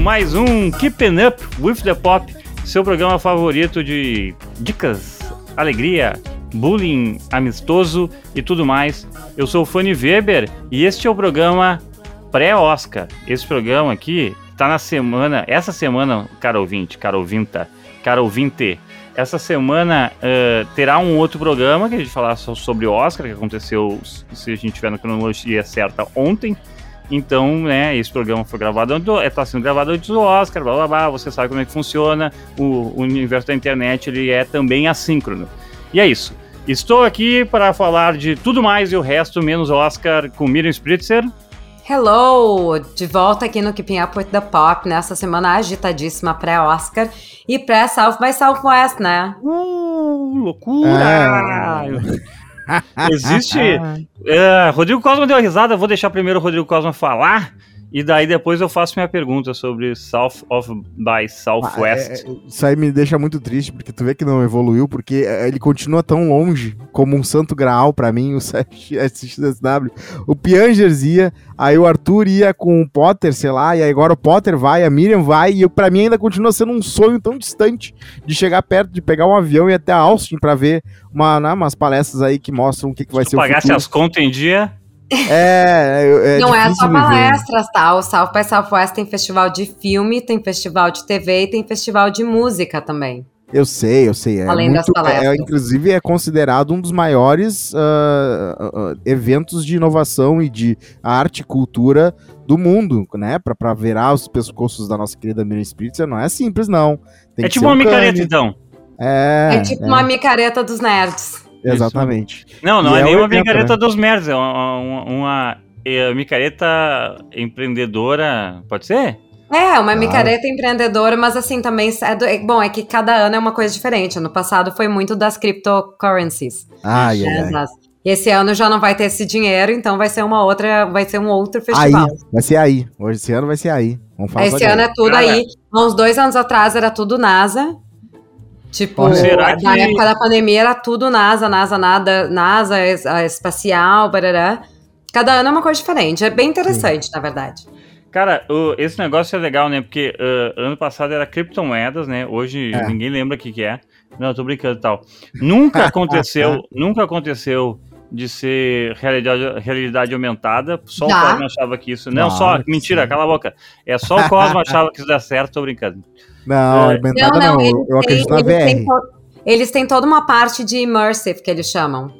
mais um Keeping Up with the Pop, seu programa favorito de dicas, alegria, bullying amistoso e tudo mais. Eu sou o Fanny Weber e este é o programa pré-Oscar. Esse programa aqui tá na semana, essa semana, cara ouvinte, cara ouvinta, cara ouvinte, essa semana uh, terá um outro programa que a gente falar sobre o Oscar, que aconteceu, se a gente tiver na cronologia certa, ontem. Então, né, esse programa foi gravado, está sendo gravado antes do Oscar, blá blá blá, você sabe como é que funciona, o, o universo da internet ele é também assíncrono. E é isso. Estou aqui para falar de tudo mais e o resto menos Oscar com Miriam Spritzer. Hello! De volta aqui no Keeping Up with the Pop, nessa semana agitadíssima pré-Oscar e pré-South by Southwest, né? Uh, loucura! É. Existe. Uh, Rodrigo Cosma deu uma risada, vou deixar primeiro o Rodrigo Cosma falar. E daí depois eu faço minha pergunta sobre South of by Southwest. Ah, é, é, isso aí me deixa muito triste, porque tu vê que não evoluiu, porque é, ele continua tão longe como um santo graal para mim, o SXSW. O Piangers ia, aí o Arthur ia com o Potter, sei lá, e agora o Potter vai, a Miriam vai, e para mim ainda continua sendo um sonho tão distante de chegar perto, de pegar um avião e ir até Austin para ver uma, né, umas palestras aí que mostram o que, que vai Se ser o futuro. pagasse as contas em dia... É, é Não é só palestras, tá? O South by Southwest tem festival de filme, tem festival de TV e tem festival de música também. Eu sei, eu sei. É Além muito, das é, palestras. É, inclusive, é considerado um dos maiores uh, uh, eventos de inovação e de arte e cultura do mundo, né? Pra, pra virar os pescoços da nossa querida Miriam Spritzer, não é simples, não. Tem é tipo uma um micareta, então. É, é tipo é. uma micareta dos nerds. Exatamente. Não, não e é, é nenhuma micareta né? dos merdas, é uma, uma, uma é, micareta empreendedora, pode ser? É, uma micareta empreendedora, mas assim, também é do, é, bom, é que cada ano é uma coisa diferente. Ano passado foi muito das cryptocurrencies. Ah, yeah, é, E esse ano já não vai ter esse dinheiro, então vai ser uma outra, vai ser um outro festival. Aí, vai ser aí. Hoje esse ano vai ser aí. Vamos falar esse ano é tudo Cara. aí. Há uns dois anos atrás era tudo NASA. Tipo, Será na época da pandemia era tudo NASA, NASA, nada, NASA, espacial, barará. Cada ano é uma coisa diferente. É bem interessante, Sim. na verdade. Cara, o, esse negócio é legal, né? Porque uh, ano passado era criptomoedas, né? Hoje é. ninguém lembra o que, que é. Não, tô brincando e tal. Nunca aconteceu, nunca aconteceu de ser realidade, realidade aumentada. Só Já? o Cosmo achava que isso. Não, Nossa, só. Mentira, cala a boca. É só o Cosmo achava que isso dá certo, tô brincando. Não, é. não, não, não. Eu, eu acredito na VR. Têm, eles têm toda uma parte de immersive que eles chamam.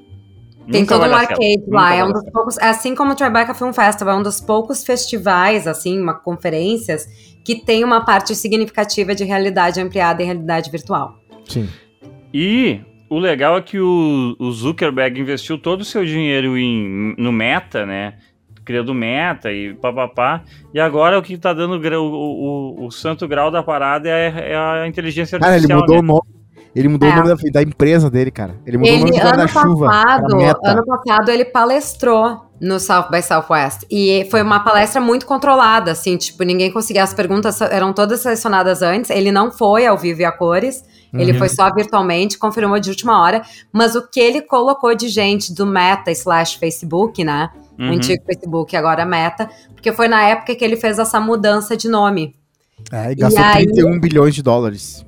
Tem Nunca todo um arcade lá. É um dos poucos, assim como o Tribeca Film Festival, é um dos poucos festivais, assim, uma conferências que tem uma parte significativa de realidade ampliada e realidade virtual. Sim. E o legal é que o, o Zuckerberg investiu todo o seu dinheiro em, no Meta, né? criando meta e papapá. E agora o que tá dando o, o, o santo grau da parada é, é a inteligência artificial. Cara, ele mudou né? o nome. Ele mudou é. o nome da, da, empresa dele, cara. Ele mudou ele, o nome da chuva. Ano passado ele palestrou no South by Southwest. E foi uma palestra muito controlada, assim, tipo, ninguém conseguia. As perguntas eram todas selecionadas antes. Ele não foi ao vivo e a cores. Ele uhum. foi só virtualmente, confirmou de última hora. Mas o que ele colocou de gente do Meta slash Facebook, né? uhum. o antigo Facebook, agora Meta, porque foi na época que ele fez essa mudança de nome. É, e gastou e 31 aí... bilhões de dólares.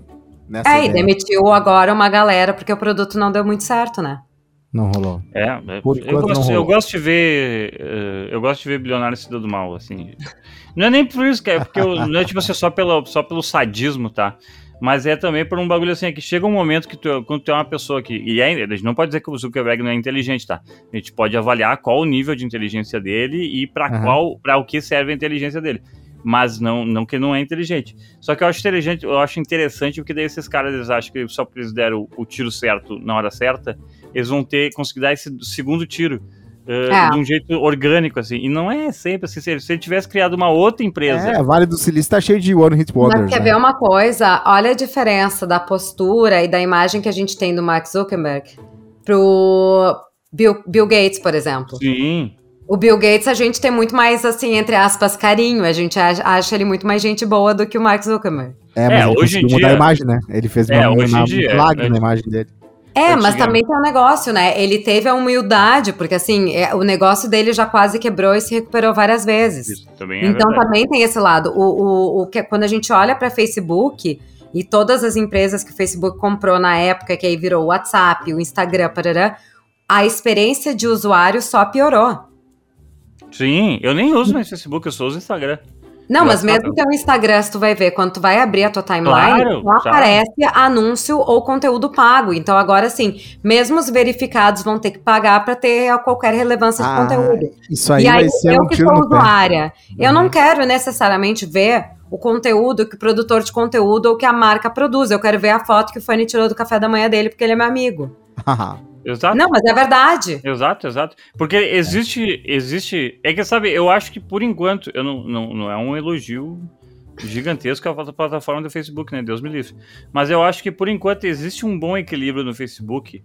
Nessa é, ideia. e demitiu agora uma galera, porque o produto não deu muito certo, né? Não rolou. É, é eu, gosto, eu gosto de ver. Uh, eu gosto de ver bilionário se dando mal, assim. Não é nem por isso, que é porque eu, não é tipo assim, só pelo, só pelo sadismo, tá? mas é também por um bagulho assim, é que chega um momento que tu, quando tu é uma pessoa que, e é, a gente não pode dizer que o Zuckerberg não é inteligente, tá? A gente pode avaliar qual o nível de inteligência dele e para uhum. qual, para o que serve a inteligência dele. Mas não, não que não é inteligente. Só que eu acho inteligente, eu acho interessante porque daí esses caras eles acham que só porque eles deram o, o tiro certo na hora certa, eles vão ter conseguir dar esse segundo tiro Uh, é. de um jeito orgânico, assim. E não é sempre assim. Se, se ele tivesse criado uma outra empresa. É, Vale do Silício tá cheio de One Hit Wonders. Mas quer né? ver uma coisa? Olha a diferença da postura e da imagem que a gente tem do Mark Zuckerberg pro Bill, Bill Gates, por exemplo. Sim. O Bill Gates, a gente tem muito mais, assim, entre aspas, carinho. A gente acha ele muito mais gente boa do que o Mark Zuckerberg. É, mas é, ele hoje em dia... mudar a imagem, né? Ele fez é, uma, uma, dia, é, na imagem dele. É, mas também tem um negócio, né? Ele teve a humildade, porque assim, é, o negócio dele já quase quebrou e se recuperou várias vezes. Isso também é Então verdade. também tem esse lado. O, o, o que, quando a gente olha para Facebook e todas as empresas que o Facebook comprou na época, que aí virou o WhatsApp, o Instagram, parará, a experiência de usuário só piorou. Sim, eu nem uso mais Facebook, eu só uso Instagram. Não, mas mesmo que o Instagram, se tu vai ver, quando tu vai abrir a tua timeline, Claro, só claro. aparece anúncio ou conteúdo pago. Então agora sim, mesmo os verificados vão ter que pagar para ter qualquer relevância de Ah, conteúdo. Isso aí e aí, vai ser eu um que sou usuária, eu Uhum. não quero necessariamente ver o conteúdo que o produtor de conteúdo ou que a marca produz. Eu quero ver a foto que o Fanny tirou do café da manhã dele, porque ele é meu amigo. Exato. Não, mas é verdade. Exato, exato. Porque existe, existe. É que sabe, eu acho que por enquanto, eu não, não, não é um elogio gigantesco à plataforma do Facebook, né? Deus me livre. Mas eu acho que por enquanto existe um bom equilíbrio no Facebook.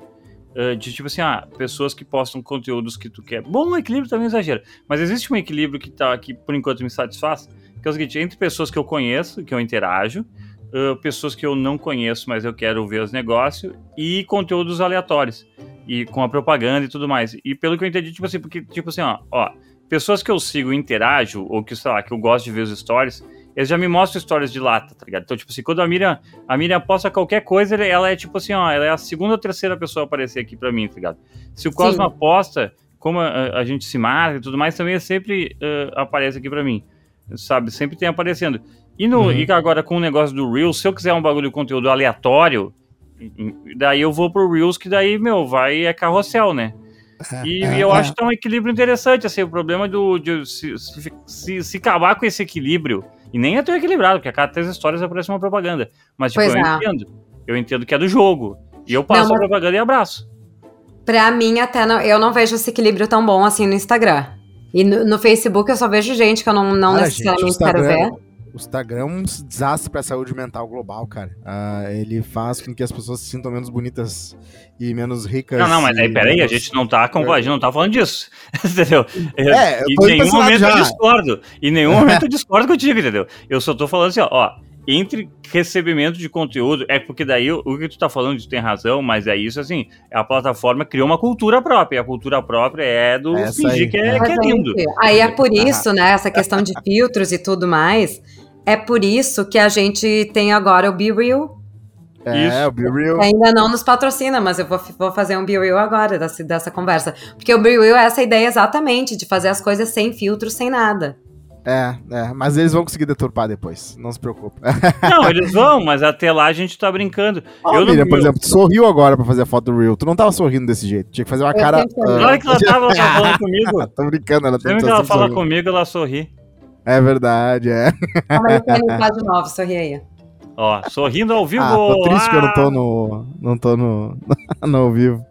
eh, de tipo assim, ah, pessoas que postam conteúdos que tu quer. Bom equilíbrio também exagero. Mas existe um equilíbrio que tá que por enquanto me satisfaz. Que é o seguinte, entre pessoas que eu conheço, que eu interajo, eh, pessoas que eu não conheço, mas eu quero ver os negócios, e conteúdos aleatórios e com a propaganda e tudo mais. E pelo que eu entendi, tipo assim, porque, tipo assim, ó, ó, pessoas que eu sigo e interajo, ou que, sei lá, que eu gosto de ver os stories, eles já me mostram stories de lata, tá ligado? Então, tipo assim, quando a Miriam, a Miriam posta qualquer coisa, ela é tipo assim, ó, ela é a segunda ou terceira pessoa a aparecer aqui pra mim, tá ligado? Se o Cosma posta, como a, a gente se marca e tudo mais, também sempre eh, aparece aqui pra mim, sabe? Sempre tem aparecendo. E, no, Uhum. e agora com o negócio do Reels, se eu quiser um bagulho de conteúdo aleatório, daí eu vou pro Reels, que daí, meu, vai é carrossel, né? E É, eu é. acho que tá um equilíbrio interessante, assim, o problema do, de se, se, se, se acabar com esse equilíbrio, e nem é tão equilibrado, porque a cada três histórias aparece uma propaganda, mas tipo, Pois eu é. entendo, eu entendo que é do jogo, e eu passo Não, a propaganda e abraço. Pra mim, até não, eu não vejo esse equilíbrio tão bom assim no Instagram. E no, no Facebook eu só vejo gente que eu não, não Cara, necessariamente gente, quero ver. O Instagram é um desastre pra saúde mental global, cara. Ah, ele faz com que as pessoas se sintam menos bonitas e menos ricas. Não, não, mas aí, peraí, a menos- gente não tá, com, a gente não tá falando disso, entendeu? É, eu em tô nenhum momento eu já. discordo, em nenhum momento eu discordo contigo, entendeu? Eu só tô falando assim, ó, ó, entre recebimento de conteúdo, é porque daí o, o que tu tá falando, tu tem razão, mas é isso assim, a plataforma criou uma cultura própria, e a cultura própria é do Essa fingir aí. que é, que é lindo. Aí é por isso, né, essa questão de filtros e tudo mais, é por isso que a gente tem agora o Be Real. É, Isso. o Be Real. Ainda não nos patrocina, mas eu vou, vou fazer um Be Real agora dessa, dessa conversa. Porque o Be Real é essa ideia exatamente, de fazer as coisas sem filtro, sem nada. É, é, mas eles vão conseguir deturpar depois, não se preocupe. Não, eles vão, mas até lá a gente tá brincando. Ó, eu não- Miriam, por exemplo, tu sorriu agora pra fazer a foto do Real. Tu não tava sorrindo desse jeito. Tinha que fazer uma Eu cara. sempre sorri. ah, Na hora que ela tava falando comigo, Tô brincando, ela sempre tá que ela sempre fala sorrindo. comigo, ela sorri. É verdade, é. Calma aí, eu de novo, sorri aí. Ó, sorrindo ao vivo. Ah, tô triste que eu não tô Ah! no. Não tô no. no ao vivo.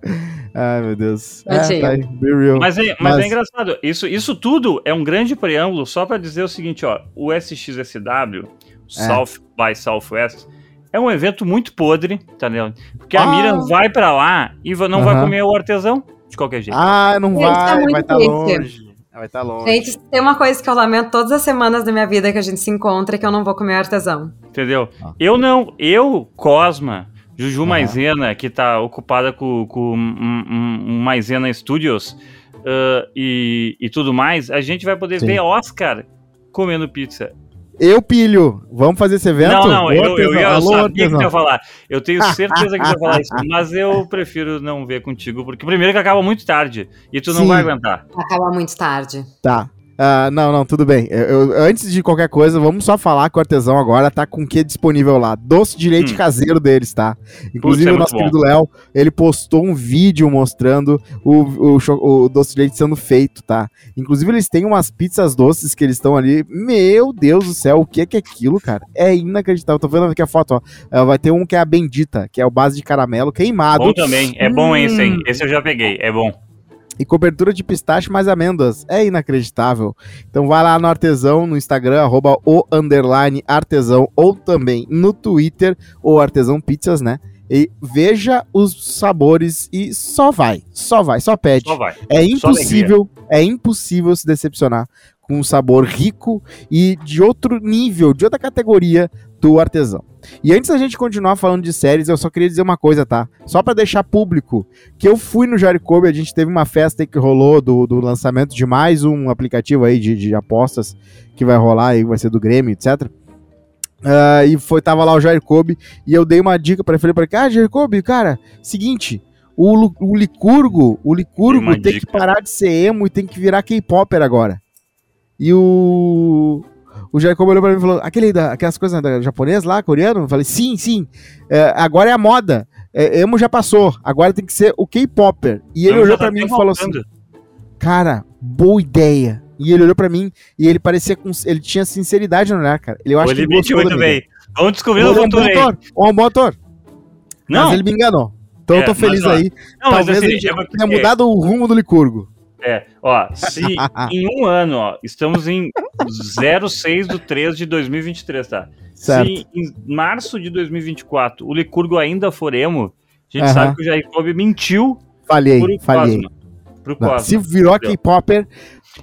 Ai, meu Deus. É, tá aí, Be Real. Mas, é, mas, Mas- é engraçado, isso, isso tudo é um grande preâmbulo só pra dizer o seguinte, ó, o SXSW, South by Southwest, é um evento muito podre, tá ligado? Porque a Ah. Miriam vai pra lá e não vai comer o artesão de qualquer jeito. Ah, não tá vai, muito vai estar triste. longe. Vai estar longe. Gente, tem uma coisa que eu lamento todas as semanas da minha vida que a gente se encontra, que eu não vou comer artesão. Entendeu? Ah. Eu não, eu, Cosma, Juju Aham. Maisena, que tá ocupada com, com um, um- um Maisena Studios ah, e, e tudo mais, a gente vai poder Sim. ver Oscar comendo pizza. Eu pilho. Vamos fazer esse evento? Não, não, eu, eu, ia- eu alô, sabia que ia falar. Eu tenho certeza que tu ia falar isso, mas eu prefiro não ver contigo, porque primeiro que acaba muito tarde e tu não Sim. vai aguentar. Acaba muito tarde. Tá. Ah, não, não, tudo bem. Eu- eu- antes de qualquer coisa, vamos só falar que o artesão agora tá com o que disponível lá? Doce de leite Hum. caseiro deles, tá? Inclusive, é o nosso bom. querido Léo, ele postou um vídeo mostrando o, o, o doce de leite sendo feito, tá? Inclusive, eles têm umas pizzas doces que eles estão ali. Meu Deus do céu, o que é que é aquilo, cara? É inacreditável. Tô vendo aqui a foto, ó. Ah, Vai ter um que é a Bendita, que é o base de caramelo queimado. Bom também, é bom esse aí. Hum. Esse eu já peguei, é bom. E cobertura de pistache mais amêndoas. É inacreditável. Então vai lá no artesão, no Instagram, arroba o underline artesão, ou também no Twitter, ou artesão pizzas, né? E veja os sabores e só vai, só vai, só pede. Só vai. É impossível, é impossível se decepcionar com um sabor rico e de outro nível, de outra categoria do artesão. E antes da gente continuar falando de séries, eu só queria dizer uma coisa, tá? Só para deixar público, que eu fui no Jaricobe, a gente teve uma festa aí que rolou do, do lançamento de mais um aplicativo aí de, de apostas que vai rolar aí, vai ser do Grêmio, etc. Uh, e foi, tava lá o Jair Kobe, e eu dei uma dica para ele, falei, ah, Jair Kobe, cara, seguinte, o, o Licurgo, o Licurgo tem, tem que parar de ser emo e tem que virar K-Popper agora. E o, o Jacob olhou pra mim e falou: aquele da, aquelas coisas da japonês lá, coreano? Eu falei: sim, sim. É, agora é a moda. É, emo já passou. Agora tem que ser o K-Popper. E ele olhou tá pra mim e falou assim: Cara, boa ideia. E ele olhou pra mim e ele parecia com. Ele tinha sinceridade no olhar, cara. Ele, eu acho ele que ele muito bem. Vamos descobrir o futuro aí. Um bom ator. Não. Mas ele me enganou. Então é, eu tô feliz mas, aí. Não, Talvez assim, ele tenha mudado o rumo do Licurgo. É, ó, se em um ano, ó, estamos em 06 do 3 de 2023, tá? Certo. Se em março de 2024 o Licurgo ainda for emo, a gente sabe que o Jacob mentiu falhei, pro falhei. Cosmo. Pro Cosmo. Se virou K-Popper,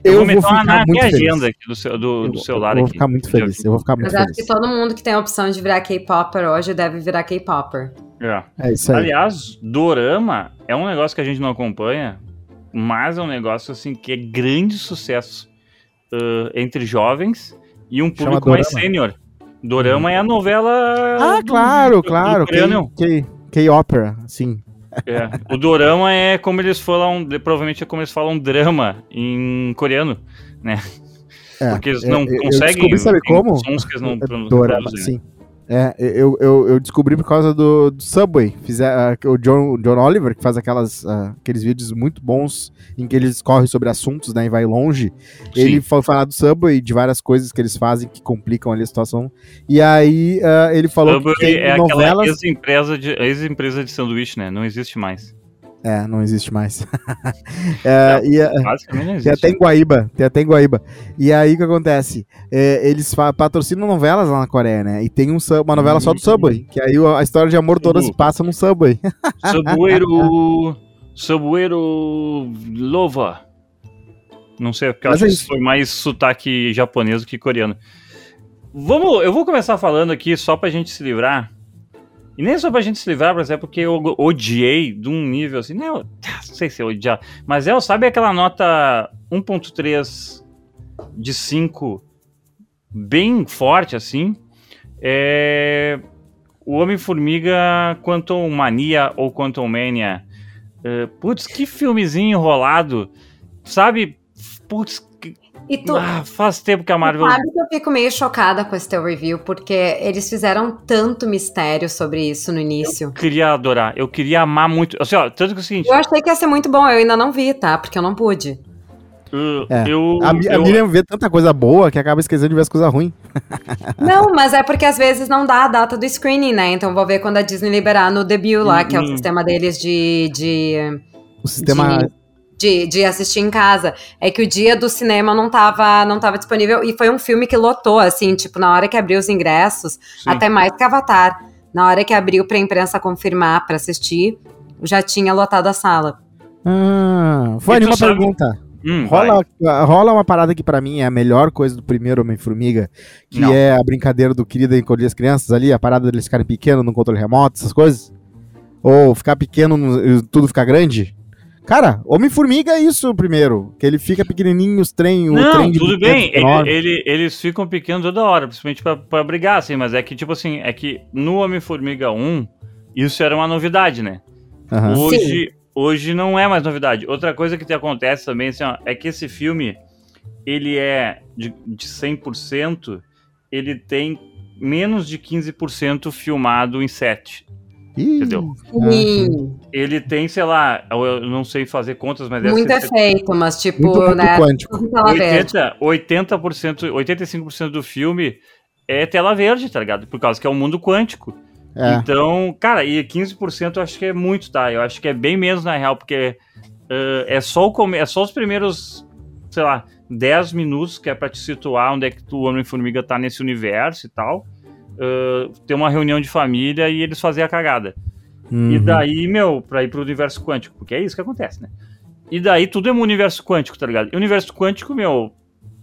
eu, eu vou, vou ficar na muito feliz. agenda aqui do, seu, do, do celular. Eu vou aqui. ficar muito feliz. Eu vou ficar muito Mas feliz. acho que todo mundo que tem a opção de virar K-Popper hoje deve virar K-Popper. É. é isso aí. Aliás, Dorama é um negócio que a gente não acompanha, mas é um negócio assim que é grande sucesso uh, entre jovens e um público mais sênior. Dorama é a novela. Ah, do, claro, do, claro. K-Opera, sim. É. O dorama é como eles falam, provavelmente é como eles falam drama em coreano, né? É, Porque eles não eu, conseguem. Eu sabe como? Sons que eles não, é, dorama, sim. É, eu, eu, eu, descobri por causa do, do Subway. Fizer, uh, o John, John Oliver, que faz aquelas, uh, aqueles vídeos muito bons em que eles correm sobre assuntos né, e vai longe. Sim. Ele foi falar do Subway de várias coisas que eles fazem que complicam ali a situação. E aí uh, ele falou Subway que tem é novelas... ex-empresa de, ex-empresa de sanduíche, né? Não existe mais. É, não existe mais. é, e, basicamente não existe. Tem até em Guaíba, tem até em Guaíba. E aí o que acontece? É, eles patrocinam novelas lá na Coreia, né? E tem um, uma novela só do uhum. Subway, que aí a história de amor toda se passa no Subway. Subwayro... Subwayro Lova. Não sei, porque eu acho é que foi mais sotaque japonês do que coreano. Vamos, eu vou começar falando aqui só pra gente se livrar e nem só pra gente se livrar, por exemplo, porque eu odiei de um nível assim, não, não sei se eu odiar, mas é, sabe aquela nota 1.3 de 5 bem forte assim? É o Homem-Formiga Quantum Mania ou Quantum Mania. Uh, putz, que filmezinho enrolado. Sabe? Putz, e tu, ah, faz tempo que a Marvel. Sabe que eu fico meio chocada com esse teu review, porque eles fizeram tanto mistério sobre isso no início. Eu queria adorar, eu queria amar muito. Assim, ó, tanto que é o seguinte. Eu achei que ia ser muito bom, eu ainda não vi, tá? Porque eu não pude. Uh, é. eu, a, eu... a Miriam vê tanta coisa boa que acaba esquecendo de ver as coisas ruins. Não, mas é porque às vezes não dá a data do screening, né? Então vou ver quando a Disney liberar no debut lá, que é o hum. sistema deles de. de o sistema. De de, de assistir em casa. É que o dia do cinema não tava, não tava disponível e foi um filme que lotou, assim, tipo, na hora que abriu os ingressos, Sim. até mais que Avatar. Na hora que abriu pra imprensa confirmar para assistir, já tinha lotado a sala. Fanny, uma sabe... pergunta. Hum, rola, rola uma parada que para mim é a melhor coisa do primeiro Homem-Formiga, que não. é a brincadeira do querido encolher as crianças ali, a parada deles ficarem pequenos no controle remoto, essas coisas? Ou ficar pequeno, tudo ficar grande? Cara, Homem-Formiga é isso primeiro. Que ele fica pequenininho, os trem, Não, o trem tudo bem. Ele, ele, eles ficam pequenos toda hora, principalmente pra, pra brigar, assim. Mas é que, tipo assim, é que no Homem-Formiga 1, isso era uma novidade, né? Uhum. Hoje, hoje não é mais novidade. Outra coisa que acontece também, assim, ó, é que esse filme, ele é de, de 100%, ele tem menos de 15% filmado em set. Entendeu? Sim. Ele tem, sei lá, eu não sei fazer contas, mas Muito efeito, mas tipo, muito, né? Muito 80%, 80%, 85% do filme é tela verde, tá ligado? Por causa que é um mundo quântico. É. Então, cara, e 15% eu acho que é muito, tá? Eu acho que é bem menos na real, porque uh, é, só o é só os primeiros, sei lá, 10 minutos que é pra te situar onde é que o Homem-Formiga tá nesse universo e tal uh, ter uma reunião de família e eles fazerem a cagada. Uhum. E daí, meu, pra ir pro universo quântico, porque é isso que acontece, né? E daí tudo é um universo quântico, tá ligado? E o universo quântico, meu,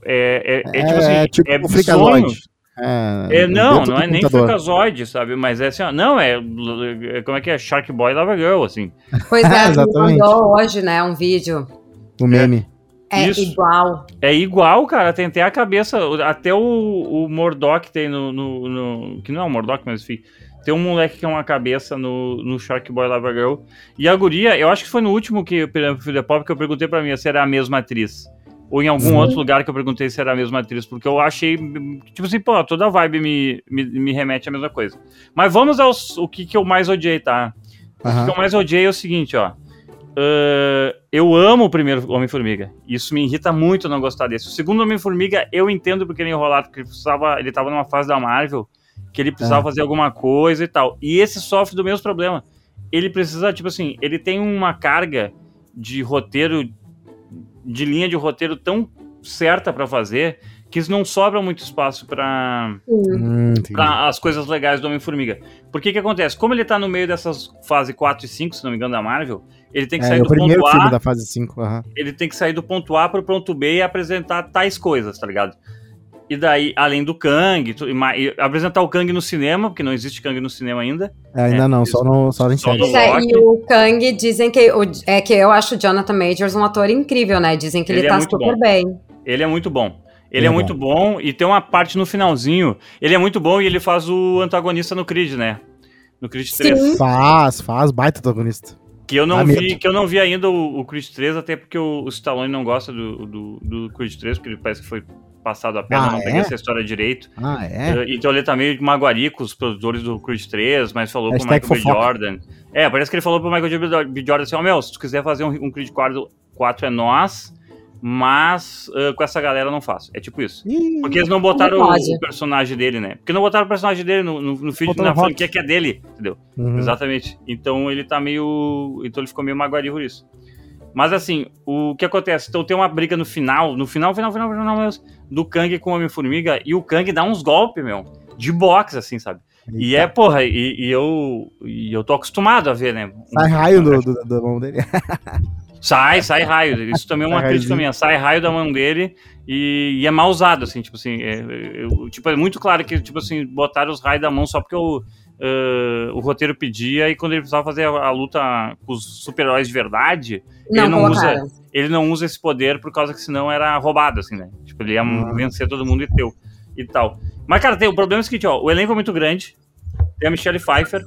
É, é, é, tipo assim, tipo é um sonho. freakazoid. É, não, dentro não do é nem freakazoid, sabe? Mas é assim, ó, não, é, é- Como é que é? Shark Boy Lava Girl, assim. Pois é, me Exatamente. mandou hoje, né, um vídeo. O meme. É Isso. igual. É igual, cara, tem até a cabeça, até o, o Mordok tem no, no, no- Que não é o Mordok, mas enfim. Tem um moleque que é uma cabeça no, no Shark Boy Lava Girl. E a guria, eu acho que foi no último que eu Filha Pop que eu perguntei pra mim se era a mesma atriz. Ou em algum Sim. outro lugar que eu perguntei se era a mesma atriz, porque eu achei. Tipo assim, pô, toda a vibe me, me, me remete à mesma coisa. Mas vamos aos. O que, que eu mais odiei, tá? O que eu mais odiei é o seguinte, ó. Ah, eu amo o primeiro Homem-Formiga. Isso me irrita muito não gostar desse. O segundo Homem-Formiga, eu entendo porque ele enrolado, porque ele, precisava, ele tava numa fase da Marvel que ele precisava É. fazer alguma coisa e tal. E esse sofre do mesmo problema. Ele precisa, tipo assim, ele tem uma carga de roteiro, de linha de roteiro tão certa pra fazer que não sobra muito espaço pra Hum, as coisas legais do Homem-Formiga. Por que que acontece? Como ele tá no meio dessas fase 4 e 5, se não me engano, da Marvel, ele tem que É, sair é o do primeiro ponto filme A, da fase 5. aham. ele tem que sair do ponto A pro ponto B e apresentar tais coisas, tá ligado? E daí, além do Kang, tu- e e apresentar o Kang no cinema, porque não existe Kang no cinema ainda. É, ainda É, não, só, no, só em Só série. no- é, Loki. e o Kang dizem que. O, é que eu acho o Jonathan Majors um ator incrível, né? Dizem que ele, Ele é tá muito super bom. bem. Ele é muito bom. Ele é é muito bom e tem uma parte no finalzinho. Ele é muito bom e ele faz o antagonista no Creed, né? No Creed 3. Sim. Faz, faz, baita protagonista. Que eu não Dá vi, medo. que eu não vi ainda o, o Creed 3, até porque o, o Stallone não gosta do, do, do Creed 3, porque ele parece que foi passado a perna, Ah, não é? peguei essa história direito. Ah, é? Então ele tá meio de maguari com os produtores do Creed 3, mas falou Hashtag Michael B. Jordan. É, parece que ele falou pro Michael B. Jordan assim, ó, meu, se tu quiser fazer um, um Creed 4, 4 é nós, mas eh, com essa galera eu não faço. É tipo isso. Ih, Porque eles não botaram o, pode. o personagem dele, né? Porque não botaram o personagem dele no, no, no filme, na franquia que é dele, entendeu? uhum. Exatamente. Então ele tá meio. Então ele ficou meio magoado por isso. Mas assim, o que acontece? Então tem uma briga no final, no final, final, final, final mesmo, do Kang com o Homem-Formiga, e o Kang dá uns golpes, meu, de boxe, assim, sabe? E é, porra, e, e eu, e eu tô acostumado a ver, né? Sai raio do, do- da mão dele. Sai, sai raio. Isso também é uma crítica minha. Sai raio da mão dele e, e é mal usado, assim, tipo assim. É, eu- tipo, é muito claro que, tipo assim, botaram os raios da mão só porque o, eh, o roteiro pedia e quando ele precisava fazer a, a luta com os super-heróis de verdade, Não, ele não usa. Ele não usa esse poder por causa que senão era roubado, assim, né? Tipo, ele ia Ah. vencer todo mundo e teu e tal. Mas, cara, tem, o problema é o seguinte, ó, o elenco é muito grande. Tem a Michelle Pfeiffer,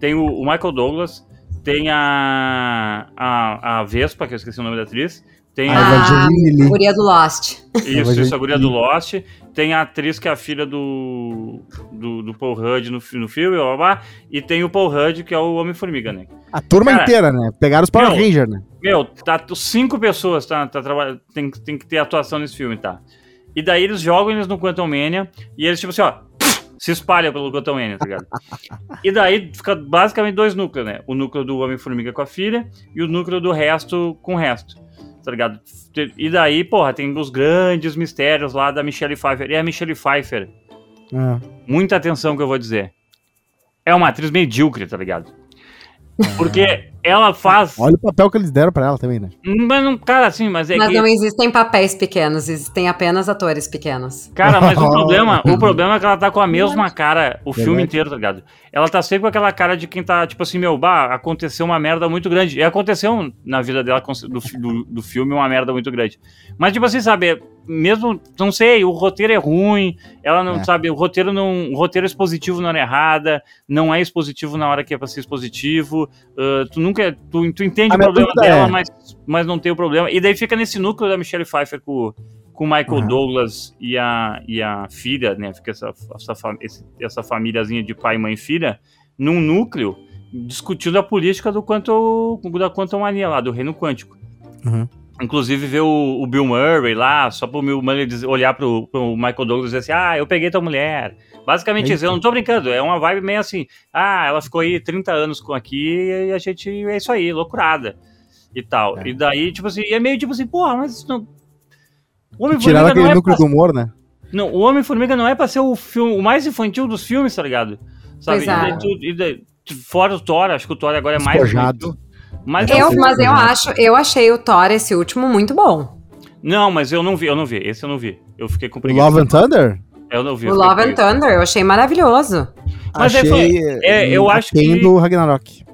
tem o, o Michael Douglas, tem a, a, a Vespa, que eu esqueci o nome da atriz. Tem a, Evangeline Lee. Guria do Lost. isso, isso, a guria do. Lost. Tem a atriz que é a filha do, do, do Paul Rudd no, no filme, blá, blá, blá, e tem o Paul Rudd, que é o Homem-Formiga, né? A turma Cara, inteira, né? Pegaram os Power meu, Rangers, né? Meu, tá cinco pessoas tá, tá trabalhando, tem, tem que ter atuação nesse filme, tá? E daí eles jogam eles no Quantum Mania e eles, tipo assim, ó, se espalham pelo Quantum Mania, tá ligado? e daí fica basicamente dois núcleos, né? O núcleo do Homem-Formiga com a filha e o núcleo do resto com o resto, tá ligado? E daí, porra, tem os grandes mistérios lá da Michelle Pfeiffer. E a Michelle Pfeiffer, Ah, muita atenção que eu vou dizer, é uma atriz medíocre, tá ligado? Porque ela faz. olha o papel que eles deram pra ela também, né? Mas não, cara, assim, mas é Mas que. não existem papéis pequenos, existem apenas atores pequenos. Cara, mas o problema, o problema é que ela tá com a mesma cara o filme Verdade. inteiro, tá ligado? Ela tá sempre com aquela cara de quem tá, tipo assim, meu, bah, aconteceu uma merda muito grande. E aconteceu na vida dela, do, do, do filme, uma merda muito grande. Mas, tipo assim, sabe, mesmo, não sei, o roteiro é ruim, ela não, É. sabe, o roteiro não, o roteiro expositivo na hora errada, não é expositivo na hora que é pra ser expositivo, ah, tu nunca, tu, tu entende A o problema dela, é- mas, mas não tem o problema. E daí fica nesse núcleo da Michelle Pfeiffer com, com o Michael Uhum. Douglas e a, e a filha, né? Fica essa, essa, essa famíliazinha de pai, mãe e filha, num núcleo discutindo a política do quanto da Quantum Mania lá, do Reino Quântico. Uhum. Inclusive ver o, o Bill Murray lá, só pro Bill Murray dizer- olhar pro, pro Michael Douglas e dizer assim, ah, eu peguei tua mulher. Basicamente isso, eu não tô brincando, é uma vibe meio assim, ah, ela ficou aí 30 anos com aqui e a gente, é isso aí, loucurada. E tal. É. E daí, tipo assim, é meio tipo assim, porra, mas isso não... O Homem-Formiga Tiraram não aquele é núcleo pra- do humor, né? não, o Homem-Formiga não é pra ser o filme, o mais infantil dos filmes, tá ligado? Sabe? Pois E daí é. tu- e daí- fora o Thor, acho que o Thor agora é mais Despojado. infantil. Mas Eu, assim, mas eu acho, eu achei o Thor esse último muito bom. Não, mas eu não vi, eu não vi. Esse eu não vi. Eu fiquei com O preguiça. Love and Thunder? Eu não vi. O eu Love and. Thunder, eu achei maravilhoso. Mas é, Achei, é, eu acho aquém que- do Ragnarok.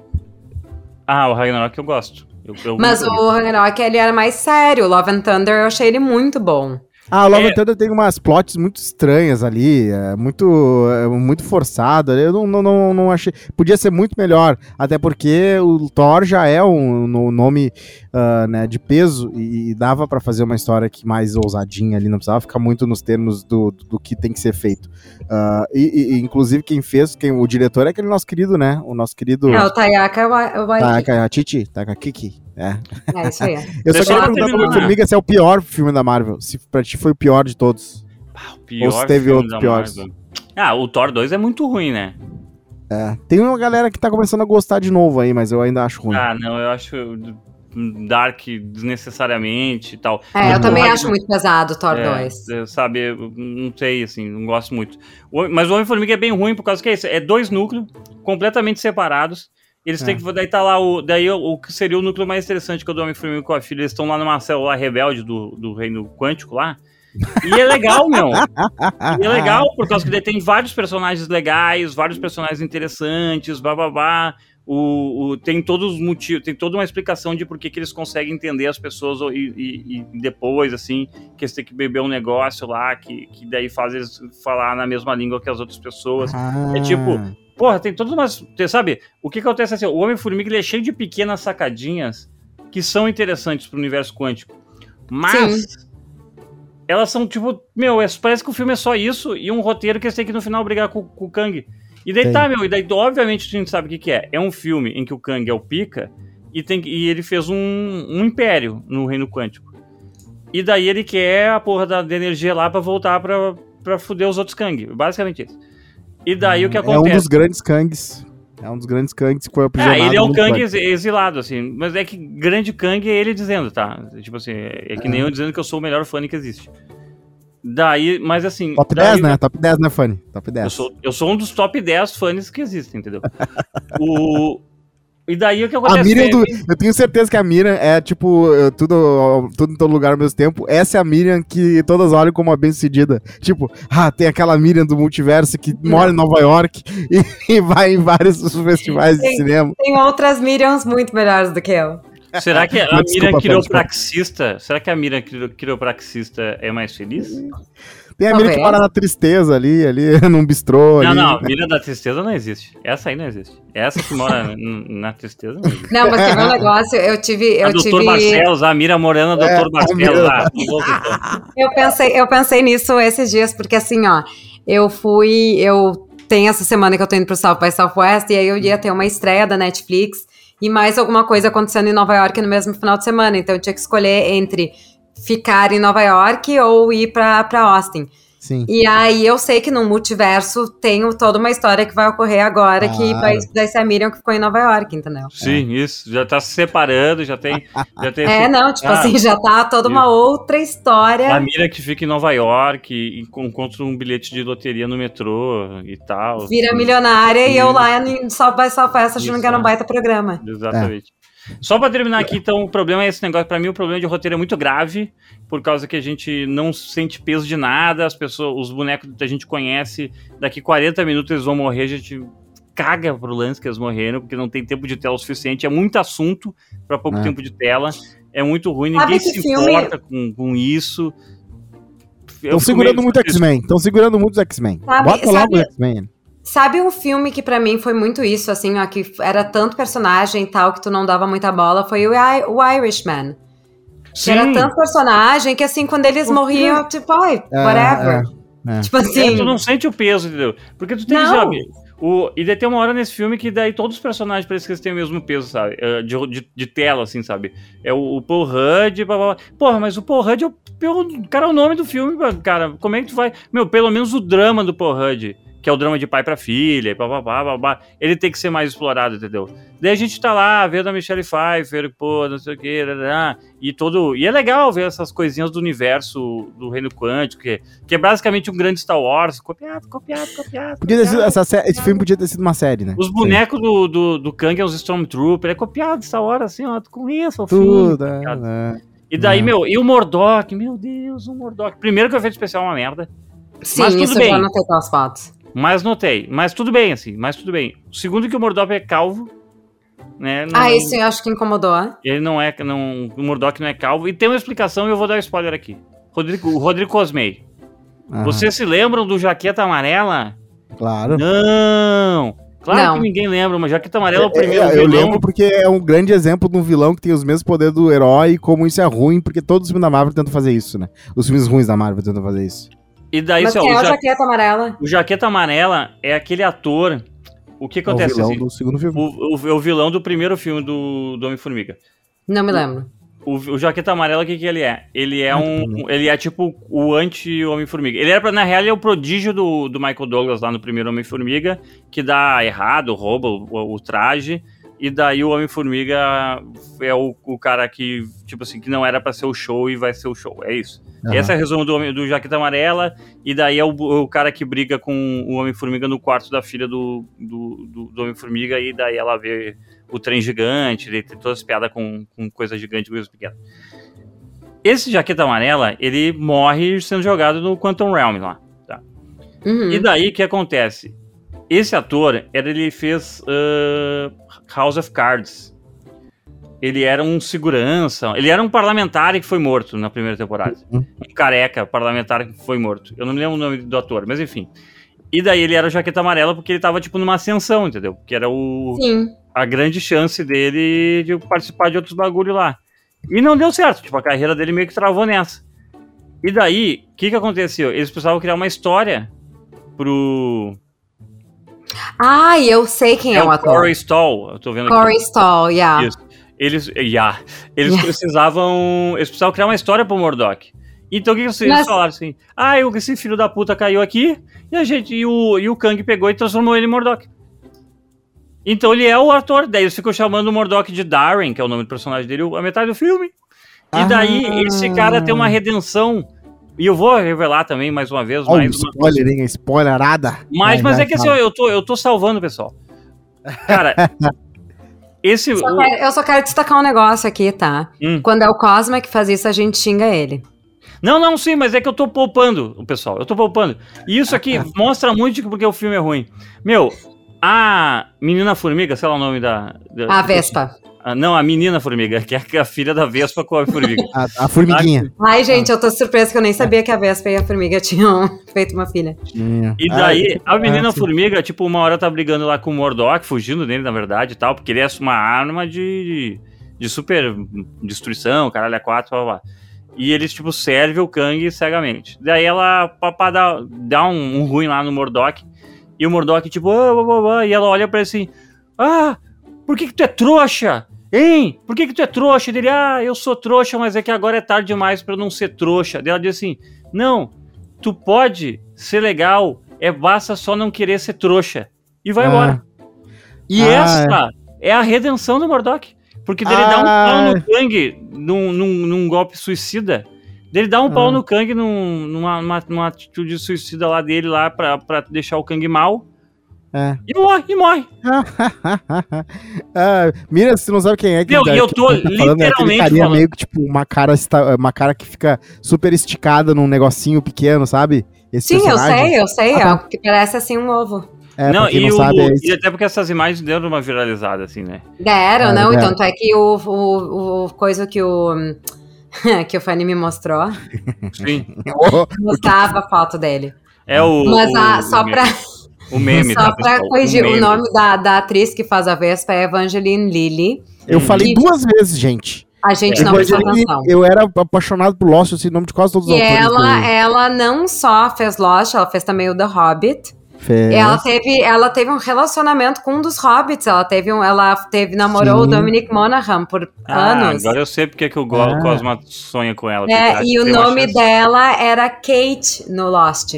Ah, o Ragnarok eu gosto. Eu, eu Mas eu- o Ragnarok, ele era mais sério. O Love and Thunder, eu achei ele muito bom. Ah, o Love É. and Thunder tem umas plots muito estranhas ali, é muito, é muito forçado. Eu não, não, não, não achei. Podia ser muito melhor, até porque o Thor já é um, no- nome ah, né, de peso e, dava pra fazer uma história que mais ousadinha ali, não precisava ficar muito nos termos do, do, que tem que ser feito. Ah, e, e, inclusive, quem fez, quem, o diretor é aquele nosso querido, né? O nosso querido É, o Tayaka Wa- Waititi. Taka Chichi, Taka Kiki. É. É isso aí. Eu só Deixa queria ela perguntar pra. Formiga se é o pior filme da Marvel. Se pra ti foi o pior de todos. Ah, o pior Ou se teve filme outros piores. Marvel. Ah, o Thor 2 é muito ruim, né? É. Tem uma galera que tá começando a gostar de novo aí, mas eu ainda acho ruim. Ah, não, eu acho Dark desnecessariamente e tal. É, eu o também acho muito pesado o Thor É, 2. é, Sabe, eu não sei, assim, não gosto muito. O- Mas o Homem-Formiga é bem ruim por causa que é isso, é dois núcleos completamente separados. Eles têm É. que. Daí tá lá o. Daí o, que seria o núcleo mais interessante que é o do Homem-Formiga com a filha. Eles estão lá numa célula rebelde do, do reino quântico lá. E é legal, meu. E é legal, por causa que daí tem vários personagens legais, vários personagens interessantes, bababá. O, o, tem todos os motivos, tem toda uma explicação de por que, que eles conseguem entender as pessoas e, e- e depois, assim, que eles têm que beber um negócio lá, que, que daí faz eles falar na mesma língua que as outras pessoas. Ah. É tipo, Porra, tem todas umas. Sabe, o que acontece assim? O Homem-Formiga é cheio de pequenas sacadinhas que são interessantes pro universo quântico. Mas. Elas são tipo. Meu, é- parece que o filme é só isso e um roteiro que eles têm que no final brigar com, com o Kang. E daí Tem. tá, meu, e daí obviamente a gente sabe o que, que é. É um filme em que o Kang é o pica e, tem, que- e ele fez um, um império no reino quântico. E daí ele quer a porra da, da energia lá pra voltar pra, pra fuder os outros Kang. Basicamente isso. E daí o que É acontece? um dos grandes Kangs. É um dos grandes Kangs que foi É, aprisionado. ele é um no Kang Kang. ex- exilado, assim. Mas é que grande Kang é ele dizendo, tá? Tipo assim, é que nem eu dizendo que eu sou o melhor fã que existe. Daí, mas assim. Top daí- 10, né? Top 10, né, Fanny? Top 10. Eu sou, eu sou um dos top 10 fãs que existem, entendeu? o... E daí o que acontece? A Miriam, do, eu tenho certeza que a Miriam é tipo tudo, tudo em todo lugar ao mesmo tempo. Essa é a Miriam que todas olham como a bem sucedida. Tipo, ah, tem aquela Miriam do multiverso que mora em Nova York e, e vai em vários festivais de Sim. cinema. Tem outras Miriams muito melhores do que eu. Será que a Miriam quiropraxista. Será que a Miriam quiro- quiropraxista é mais feliz? Tem a Miriam que Talvez. mora na tristeza ali, ali num bistrô. Não, ali. não, a Miriam da tristeza não existe. Essa aí não existe. Essa que mora na tristeza não existe. Não, mas teve um negócio, eu tive. a Eu, doutor tive Barcelos, a Mira Morena, doutor É, a Barcelos. Mira- Ah, então. eu pensei, eu pensei nisso esses dias, porque assim, ó, eu fui. Eu tenho essa semana que eu tô indo pro South by Southwest, e aí eu ia ter uma estreia da Netflix e mais alguma coisa acontecendo em Nova York no mesmo final de semana. Então eu tinha que escolher entre ficar em Nova York ou ir pra, pra Austin. Sim. E aí eu sei que no multiverso tem toda uma história que vai ocorrer agora, que Claro. vai, vai ser a Miriam que ficou em Nova York, entendeu? Sim, isso. Já tá se separando, já tem. Já tem É, assim, não, tipo Ah, assim, já tá toda uma outra história. A Mira que fica em Nova York e encontra um bilhete de loteria no metrô e tal. Vira milionária e eu Isso. lá South by Southwest achando Isso, que era um é. baita programa. Exatamente. Só pra terminar aqui, então, o problema é esse negócio. Pra mim, o problema de roteiro é muito grave, por causa que a gente não sente peso de nada, as pessoas, os bonecos que a gente conhece, daqui 40 minutos eles vão morrer, a gente caga pro lance que eles morreram, porque não tem tempo de tela o suficiente, é muito assunto pra pouco É. tempo de tela, é muito ruim, ninguém se filme- importa com, com isso. Estão segurando meio muito. X-Men. Estão segurando muito os X-Men. Sabe- Bota logo sabe- o X-Men. Sabe um filme que pra mim foi muito isso, assim, ó, que era tanto personagem e tal que tu não dava muita bola, foi o, I- o Irishman. Que Sim, era tanto personagem que, assim, quando eles quê? morriam, tipo, ai, É, whatever. é, é. Tipo É, assim. tu não sente o peso, entendeu? Porque tu tem, Não. sabe? O, e daí tem uma hora nesse filme que daí todos os personagens parecem que eles têm o mesmo peso, sabe? É, De, de, de tela, assim, sabe? É o, o Paul Rudd, blá, blá, blá. Porra, mas o Paul Rudd é o, pelo- cara, é o nome do filme, cara. Como é que tu vai... Meu, pelo menos o drama do Paul Rudd, que é o drama de pai pra filha, e blá, blá, blá, blá, blá, ele tem que ser mais explorado, entendeu? Daí a gente tá lá vendo a Michelle Pfeiffer, pô, não sei o que, e todo. E é legal ver essas coisinhas do universo do reino quântico, que, que é basicamente um grande Star Wars, copiado, copiado, copiado. Podia ter sido, copiado. essa sé- esse filme podia ter sido uma série, né? Os bonecos do, do, do Kang é os Stormtrooper, é copiado Star Wars, assim, ó, com isso. Tudo, tá é, ligado? é. E daí, Ah. meu, e o Mordok, meu Deus, o Mordok. Primeiro que o efeito especial é uma merda. Sim, Mas tudo isso bem. eu já notei pelas fotos. Mas notei. Mas tudo bem, assim, mas tudo bem. Segundo que o Mordok é calvo, né? não- Ah, isso eu acho que incomodou. Ele não é. Não, o Mordok não é calvo. E tem uma explicação e eu vou dar um spoiler aqui. Rodrigo, o Rodrigo Cosmei. Aham, Vocês se lembram do Jaqueta Amarela? Claro. Não! Claro Não. que ninguém lembra, mas Jaqueta Amarela é o É, primeiro é, eu vilão. lembro porque é um grande exemplo de um vilão que tem os mesmos poderes do herói e como isso é ruim, porque todos os filmes da Marvel tentam fazer isso, né? Os filmes ruins da Marvel tentam fazer isso. E daí, Mas assim, ó, quem é o, o Ja- jaqueta amarela? o Jaqueta Amarela é aquele ator. O que É o acontece? vilão assim, do segundo filme. o, o, é o vilão do primeiro filme do, do Homem-Formiga. Não me lembro. O, o Jaqueta Amarela, o que, que ele é? Ele é um. Ele é tipo o anti-Homem-Formiga. Ele era, pra, na real, ele é o prodígio do, do Michael Douglas lá no primeiro Homem-Formiga, que dá errado, rouba o, o traje. E daí o Homem-Formiga é o, o cara que, tipo assim, que não era pra ser o show e vai ser o show. É isso. Aham. Esse é o resumo do, do Jaqueta Amarela. E daí é o, o cara que briga com o Homem-Formiga no quarto da filha do, do, do, do Homem-Formiga. E daí ela vê o trem gigante, ele tem todas as piadas com, com coisa gigante e coisas pequenas. Esse Jaqueta Amarela, ele morre sendo jogado no Quantum Realm lá. Uhum. E daí, o que acontece? Esse ator, era, ele fez uh, House of Cards. Ele era um segurança, ele era um parlamentar que foi morto na primeira temporada. Uhum. Um careca parlamentar que foi morto. Eu não me lembro o nome do ator, mas enfim. E daí ele era o Jaqueta Amarela porque ele tava, tipo, numa ascensão, entendeu? Que era o, Sim. a grande chance dele de participar de outros bagulho lá. E não deu certo, tipo, a carreira dele meio que travou nessa. E daí, o que que aconteceu? Eles precisavam criar uma história pro... Ai, eu sei quem é, É o ator. Corey Stoll, eu tô vendo aqui. Corey Stoll, yeah. Isso. Eles, yeah, eles Yeah. precisavam, eles precisavam criar uma história pro Murdoch. Então o que que vocês Mas- falaram assim? Ah, esse filho da puta caiu aqui e a gente e o, e o Kang pegou e transformou ele em Murdoch. Então ele é o ator, daí eles ficam chamando o Murdoch de Darren, que é o nome do personagem dele, a metade do filme. E daí Ah. esse cara tem uma redenção. E eu vou revelar também mais uma vez, Olha o mais uma spoiler, hein? Spoilerada. mas, Vai, mas vai, é que assim, ó, eu tô, eu tô salvando, pessoal. Cara, esse. Só o- quero- eu só quero destacar um negócio aqui, tá? Hum. Quando é o Cosma que faz isso, a gente xinga ele. Não, não, sim, mas é que eu tô poupando o pessoal. Eu tô poupando. E isso aqui mostra muito porque o filme é ruim. Meu, a menina formiga, sei lá o nome da. da- A Vespa. Ah, não, a menina formiga, que é a filha da Vespa com a formiga. A, a formiguinha. Ai, gente, eu tô surpresa que eu nem sabia que a Vespa e a Formiga tinham feito uma filha. Tinha. E Ah, daí, a menina ah, sim. formiga, tipo, uma hora tá brigando lá com o Mordok, fugindo dele, na verdade, e tal, porque ele é uma arma de, de super destruição, caralho, é quatro, blá, blá. E eles, tipo, servem o Kang cegamente. Daí ela, papá, dá, dá um, um ruim lá no Mordok, e o Mordok, tipo, ah, blá, blá, blá, e ela olha pra ele assim, ah, por que que tu é trouxa? Hein? Por que que tu é trouxa? Ele, ah, eu sou trouxa, mas é que agora é tarde demais pra eu não ser trouxa. Ela diz assim, não, tu pode ser legal, é basta só não querer ser trouxa. E vai Ah. embora. E Ah, essa é. a redenção do Mordok. Porque dele dá um Ah. pau no Kang num, num, num golpe suicida. Dele dá um pau Ah. no Kang num, numa, numa, numa atitude suicida lá dele lá pra, pra deixar o Kang mal. É. E morre, e morre. ah, Mira, você não sabe quem é que Meu, tá- e eu que tô tá falando, é literalmente carinha falando. meio que tipo uma cara, uma cara que fica super esticada num negocinho pequeno, sabe? Esse Sim, eu personagem. sei, eu sei. Ah, ó, que parece assim um ovo. É, não, e, não o- sabe, é e até porque essas imagens deram uma viralizada, assim, né? Deram, Ah, não? deram. Então, tu é que o, o, o coisa que o. que o Fanny me mostrou, Sim. Mostrava a foto dele. É o. Mas a, o- só o pra, O meme, só tá, pra pessoal? corrigir, o, meme. nome da, da atriz que faz a Vespa é Evangeline Lilly. eu Hum. falei duas vezes, gente. A gente É. não prestou atenção. eu era apaixonado por Lost, sei o nome de quase todos os E autores. ela, ela não só fez Lost, ela fez também o The Hobbit. Fez. Ela teve, ela teve um relacionamento com um dos hobbits. Ela teve um, ela teve namorou Sim. o Dominic Monaghan por Ah, anos. agora eu sei porque que o Go- Ah. Cosma sonha com ela. É, e o nome dela era Kate no Lost.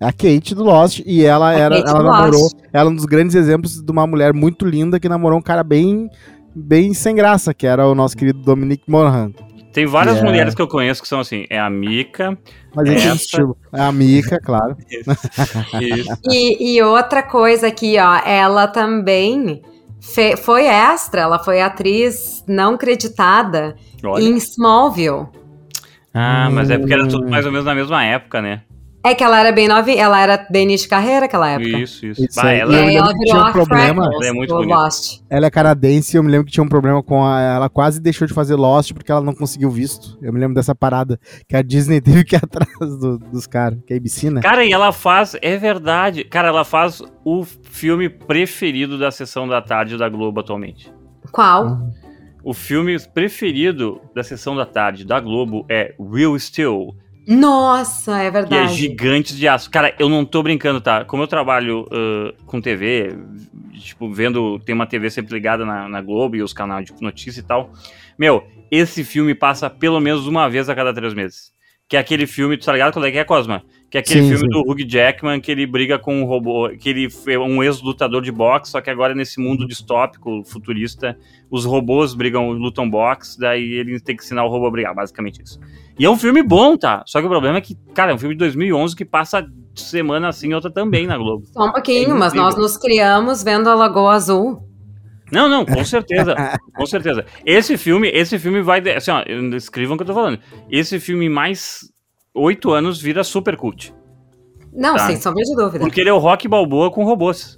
A Kate do Lost, e ela era, Kate ela namorou, Lost. ela é um dos grandes exemplos de uma mulher muito linda que namorou um cara bem, bem sem graça, que era o nosso querido Dominic Monaghan. Tem várias Yeah. mulheres que eu conheço que são assim. É a Mika. Mas Essa- estilo. É a Mika, claro. Isso. E, e outra coisa aqui, ó, ela também fe- foi extra, ela foi atriz não creditada Olha. em Smallville. Ah, mas é porque era Hum. tudo mais ou menos na mesma época, né? É que ela era bem novinha, ela era bem início de carreira naquela época. Isso, isso. Isso Bah, aí. ela E aí ela que virou um a problema. Freckles Ela é muito bonita. Lost. Ela é canadense e eu me lembro que tinha um problema com a. Ela quase deixou de fazer Lost porque ela não conseguiu visto. Eu me lembro dessa parada. Que a Disney teve que ir atrás do- dos caras. Que é ABC, né? Cara, e ela faz, é verdade, cara, ela faz o filme preferido da sessão da tarde da Globo atualmente. Qual? O filme preferido da sessão da tarde da Globo é Real Steel, Nossa, é que é verdade. Gigantes de Aço. Cara, eu não tô brincando, tá? Como eu trabalho ah, com TV, tipo, vendo, tem uma TV sempre ligada na, na Globo e os canais de notícia e tal. Meu, esse filme passa pelo menos uma vez a cada três meses. Que é aquele filme, tu tá ligado qual é que é, Cosma? Que é aquele Sim, filme sim. do Hugh Jackman que ele briga com um robô, que ele é um ex-lutador de boxe, só que agora nesse mundo distópico, futurista, os robôs brigam, lutam boxe, daí ele tem que ensinar o robô a brigar, basicamente isso. E é um filme bom, tá? Só que o problema é que, cara, é um filme de 2011 que passa semana assim, outra também na Globo. Só um pouquinho, É mas nós nos criamos vendo a Lagoa Azul. Não, não, com certeza. com certeza. Esse filme, esse filme vai. Assim, ó, escrevam o que eu tô falando. Esse filme, mais oito anos, vira super cult. Não, Tá. sem sombra de dúvida. Porque ele é o rock balboa com robôs.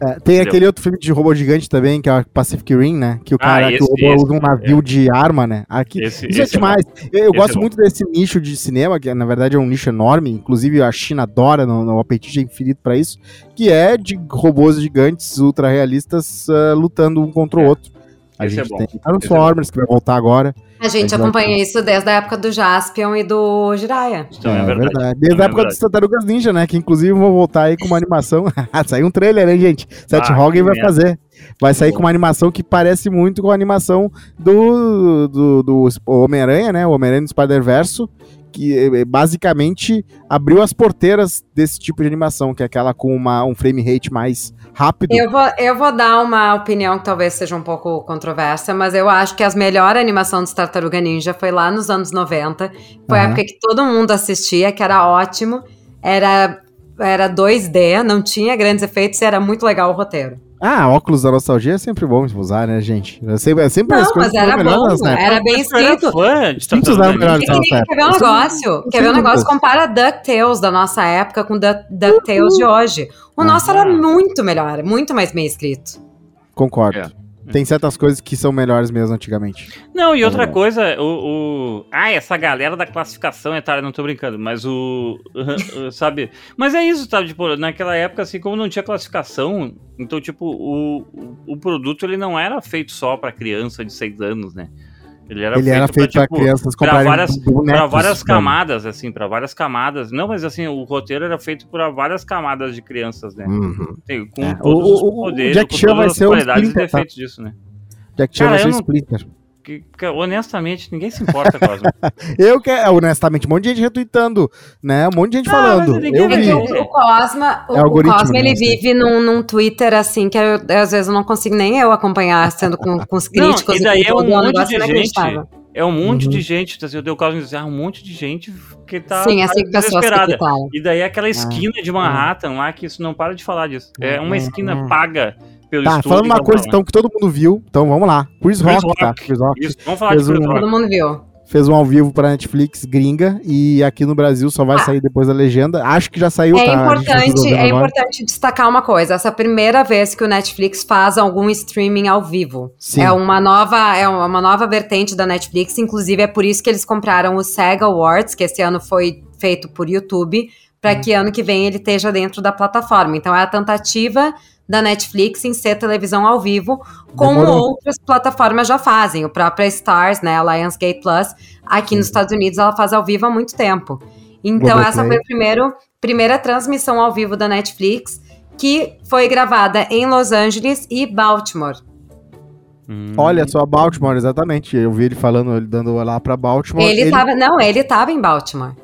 É, tem Entendeu? aquele outro filme de robô gigante também, que é o Pacific Rim, né? Que o Ah, cara, que o esse- robô esse, usa um navio de arma, né? Aqui, Esse- isso é esse é demais. eu eu Esse gosto é bom. muito desse nicho de cinema, que na verdade é um nicho enorme, inclusive a China adora, no, no apetite é infinito pra isso, que é de robôs gigantes ultra realistas ah, lutando um contra o É. outro. A Esse é gente tem Transformers, que vai voltar agora. A gente Exato. acompanha isso desde a época do Jaspion e do Jiraiya. Isso também é, verdade. Desde Também a é época verdade. dos Tartarugas Ninja, né? Que inclusive vão voltar aí com uma animação. Saiu um trailer, né, gente? Seth Ah, Rogen que vai fazer. Vai sair com uma animação que parece muito com a animação do, do, do Homem-Aranha, né? O Homem-Aranha do Spider-Verso. Que eh, basicamente abriu as porteiras desse tipo de animação, que é aquela com uma, um frame rate mais rápido. Eu vou, eu vou dar uma opinião que talvez seja um pouco controversa, mas eu acho que a melhor animação dos Tartaruga Ninja foi lá nos anos 90. Foi a Aham. época que todo mundo assistia, que era ótimo. Era, era 2D, não tinha grandes efeitos e era muito legal o roteiro. Ah, óculos da nostalgia é sempre bom de usar, né, gente? É sempre, é sempre Não, as coisas mas era bom, né? era bem escrito. fã de Simples Tartaruga era melhor. Ninja. É que nem- quer ver um negócio? Quer ver um negócio? Compara DuckTales da nossa época com Duck- DuckTales de hoje. O nosso era muito melhor, muito mais bem escrito. Concordo. Tem certas coisas que são melhores mesmo antigamente. Não, e outra É. coisa, o, o. Ah, essa galera da classificação etária, não tô brincando, mas o. sabe? Mas é isso, sabe? Tipo, naquela época, assim, como não tinha classificação, então, tipo, o, o, o produto ele não era feito só pra criança de 6 anos, né? Ele era Ele feito, era feito pra, pra tipo, crianças pra comprarem várias, bonecos, pra várias camadas, assim, pra várias camadas. Não, mas assim, o roteiro era feito pra várias camadas de crianças, né? Uhum. Tem, com É, todos o- os o- o poderes, Jack com todas vai as ser o qualidades e tá? defeitos disso, né? Jack Chan vai ser o Splinter. Que, que, honestamente, ninguém se importa, Cosmo. Eu que, honestamente, um monte de gente retweetando, né? Um monte de gente Ah, falando. Eu É vi. que o, o Cosma, o, É o Cosma, né, ele aí. vive num, num Twitter assim, que eu, às vezes eu não consigo nem eu acompanhar, sendo com, com os Não, críticos e daí com é um monte de inacreditável. É um monte Uhum. de gente, assim, eu dei o caso de dizer, ah, um monte de gente que tá, Sim, é assim que que desesperada. tweetaram. E daí é aquela esquina de Manhattan lá que isso não para de falar disso. É uma esquina paga pelo Tá, estúdio. falando uma então, coisa tá então que todo mundo viu, então vamos lá. Chris Chris Rock, tá? Rock. Chris Rock Isso, vamos falar de Fez Chris um- Rock. Todo mundo viu. fez um ao vivo pra Netflix gringa e aqui no Brasil só vai Ah. sair depois da legenda. Acho que já saiu, É tá? Tá importante, é agora. importante destacar uma coisa. Essa é a primeira vez que o Netflix faz algum streaming ao vivo. Sim. É uma nova, é uma nova vertente da Netflix. Inclusive, é por isso que eles compraram o SEGA Awards, que esse ano foi feito por YouTube, para Uhum. que ano que vem ele esteja dentro da plataforma. Então, é a tentativa da Netflix em ser televisão ao vivo, como Demorou. outras plataformas já fazem. O próprio Stars, né, a Lionsgate Plus, aqui nos Estados Unidos ela faz ao vivo há muito tempo. Então, Globoplay. essa foi a primeiro, primeira transmissão ao vivo da Netflix, que foi gravada em Los Angeles e Baltimore. Hum. Olha só, Baltimore, exatamente. Eu vi ele falando, ele dando lá pra Baltimore. Ele, tava. Não, ele tava em Baltimore.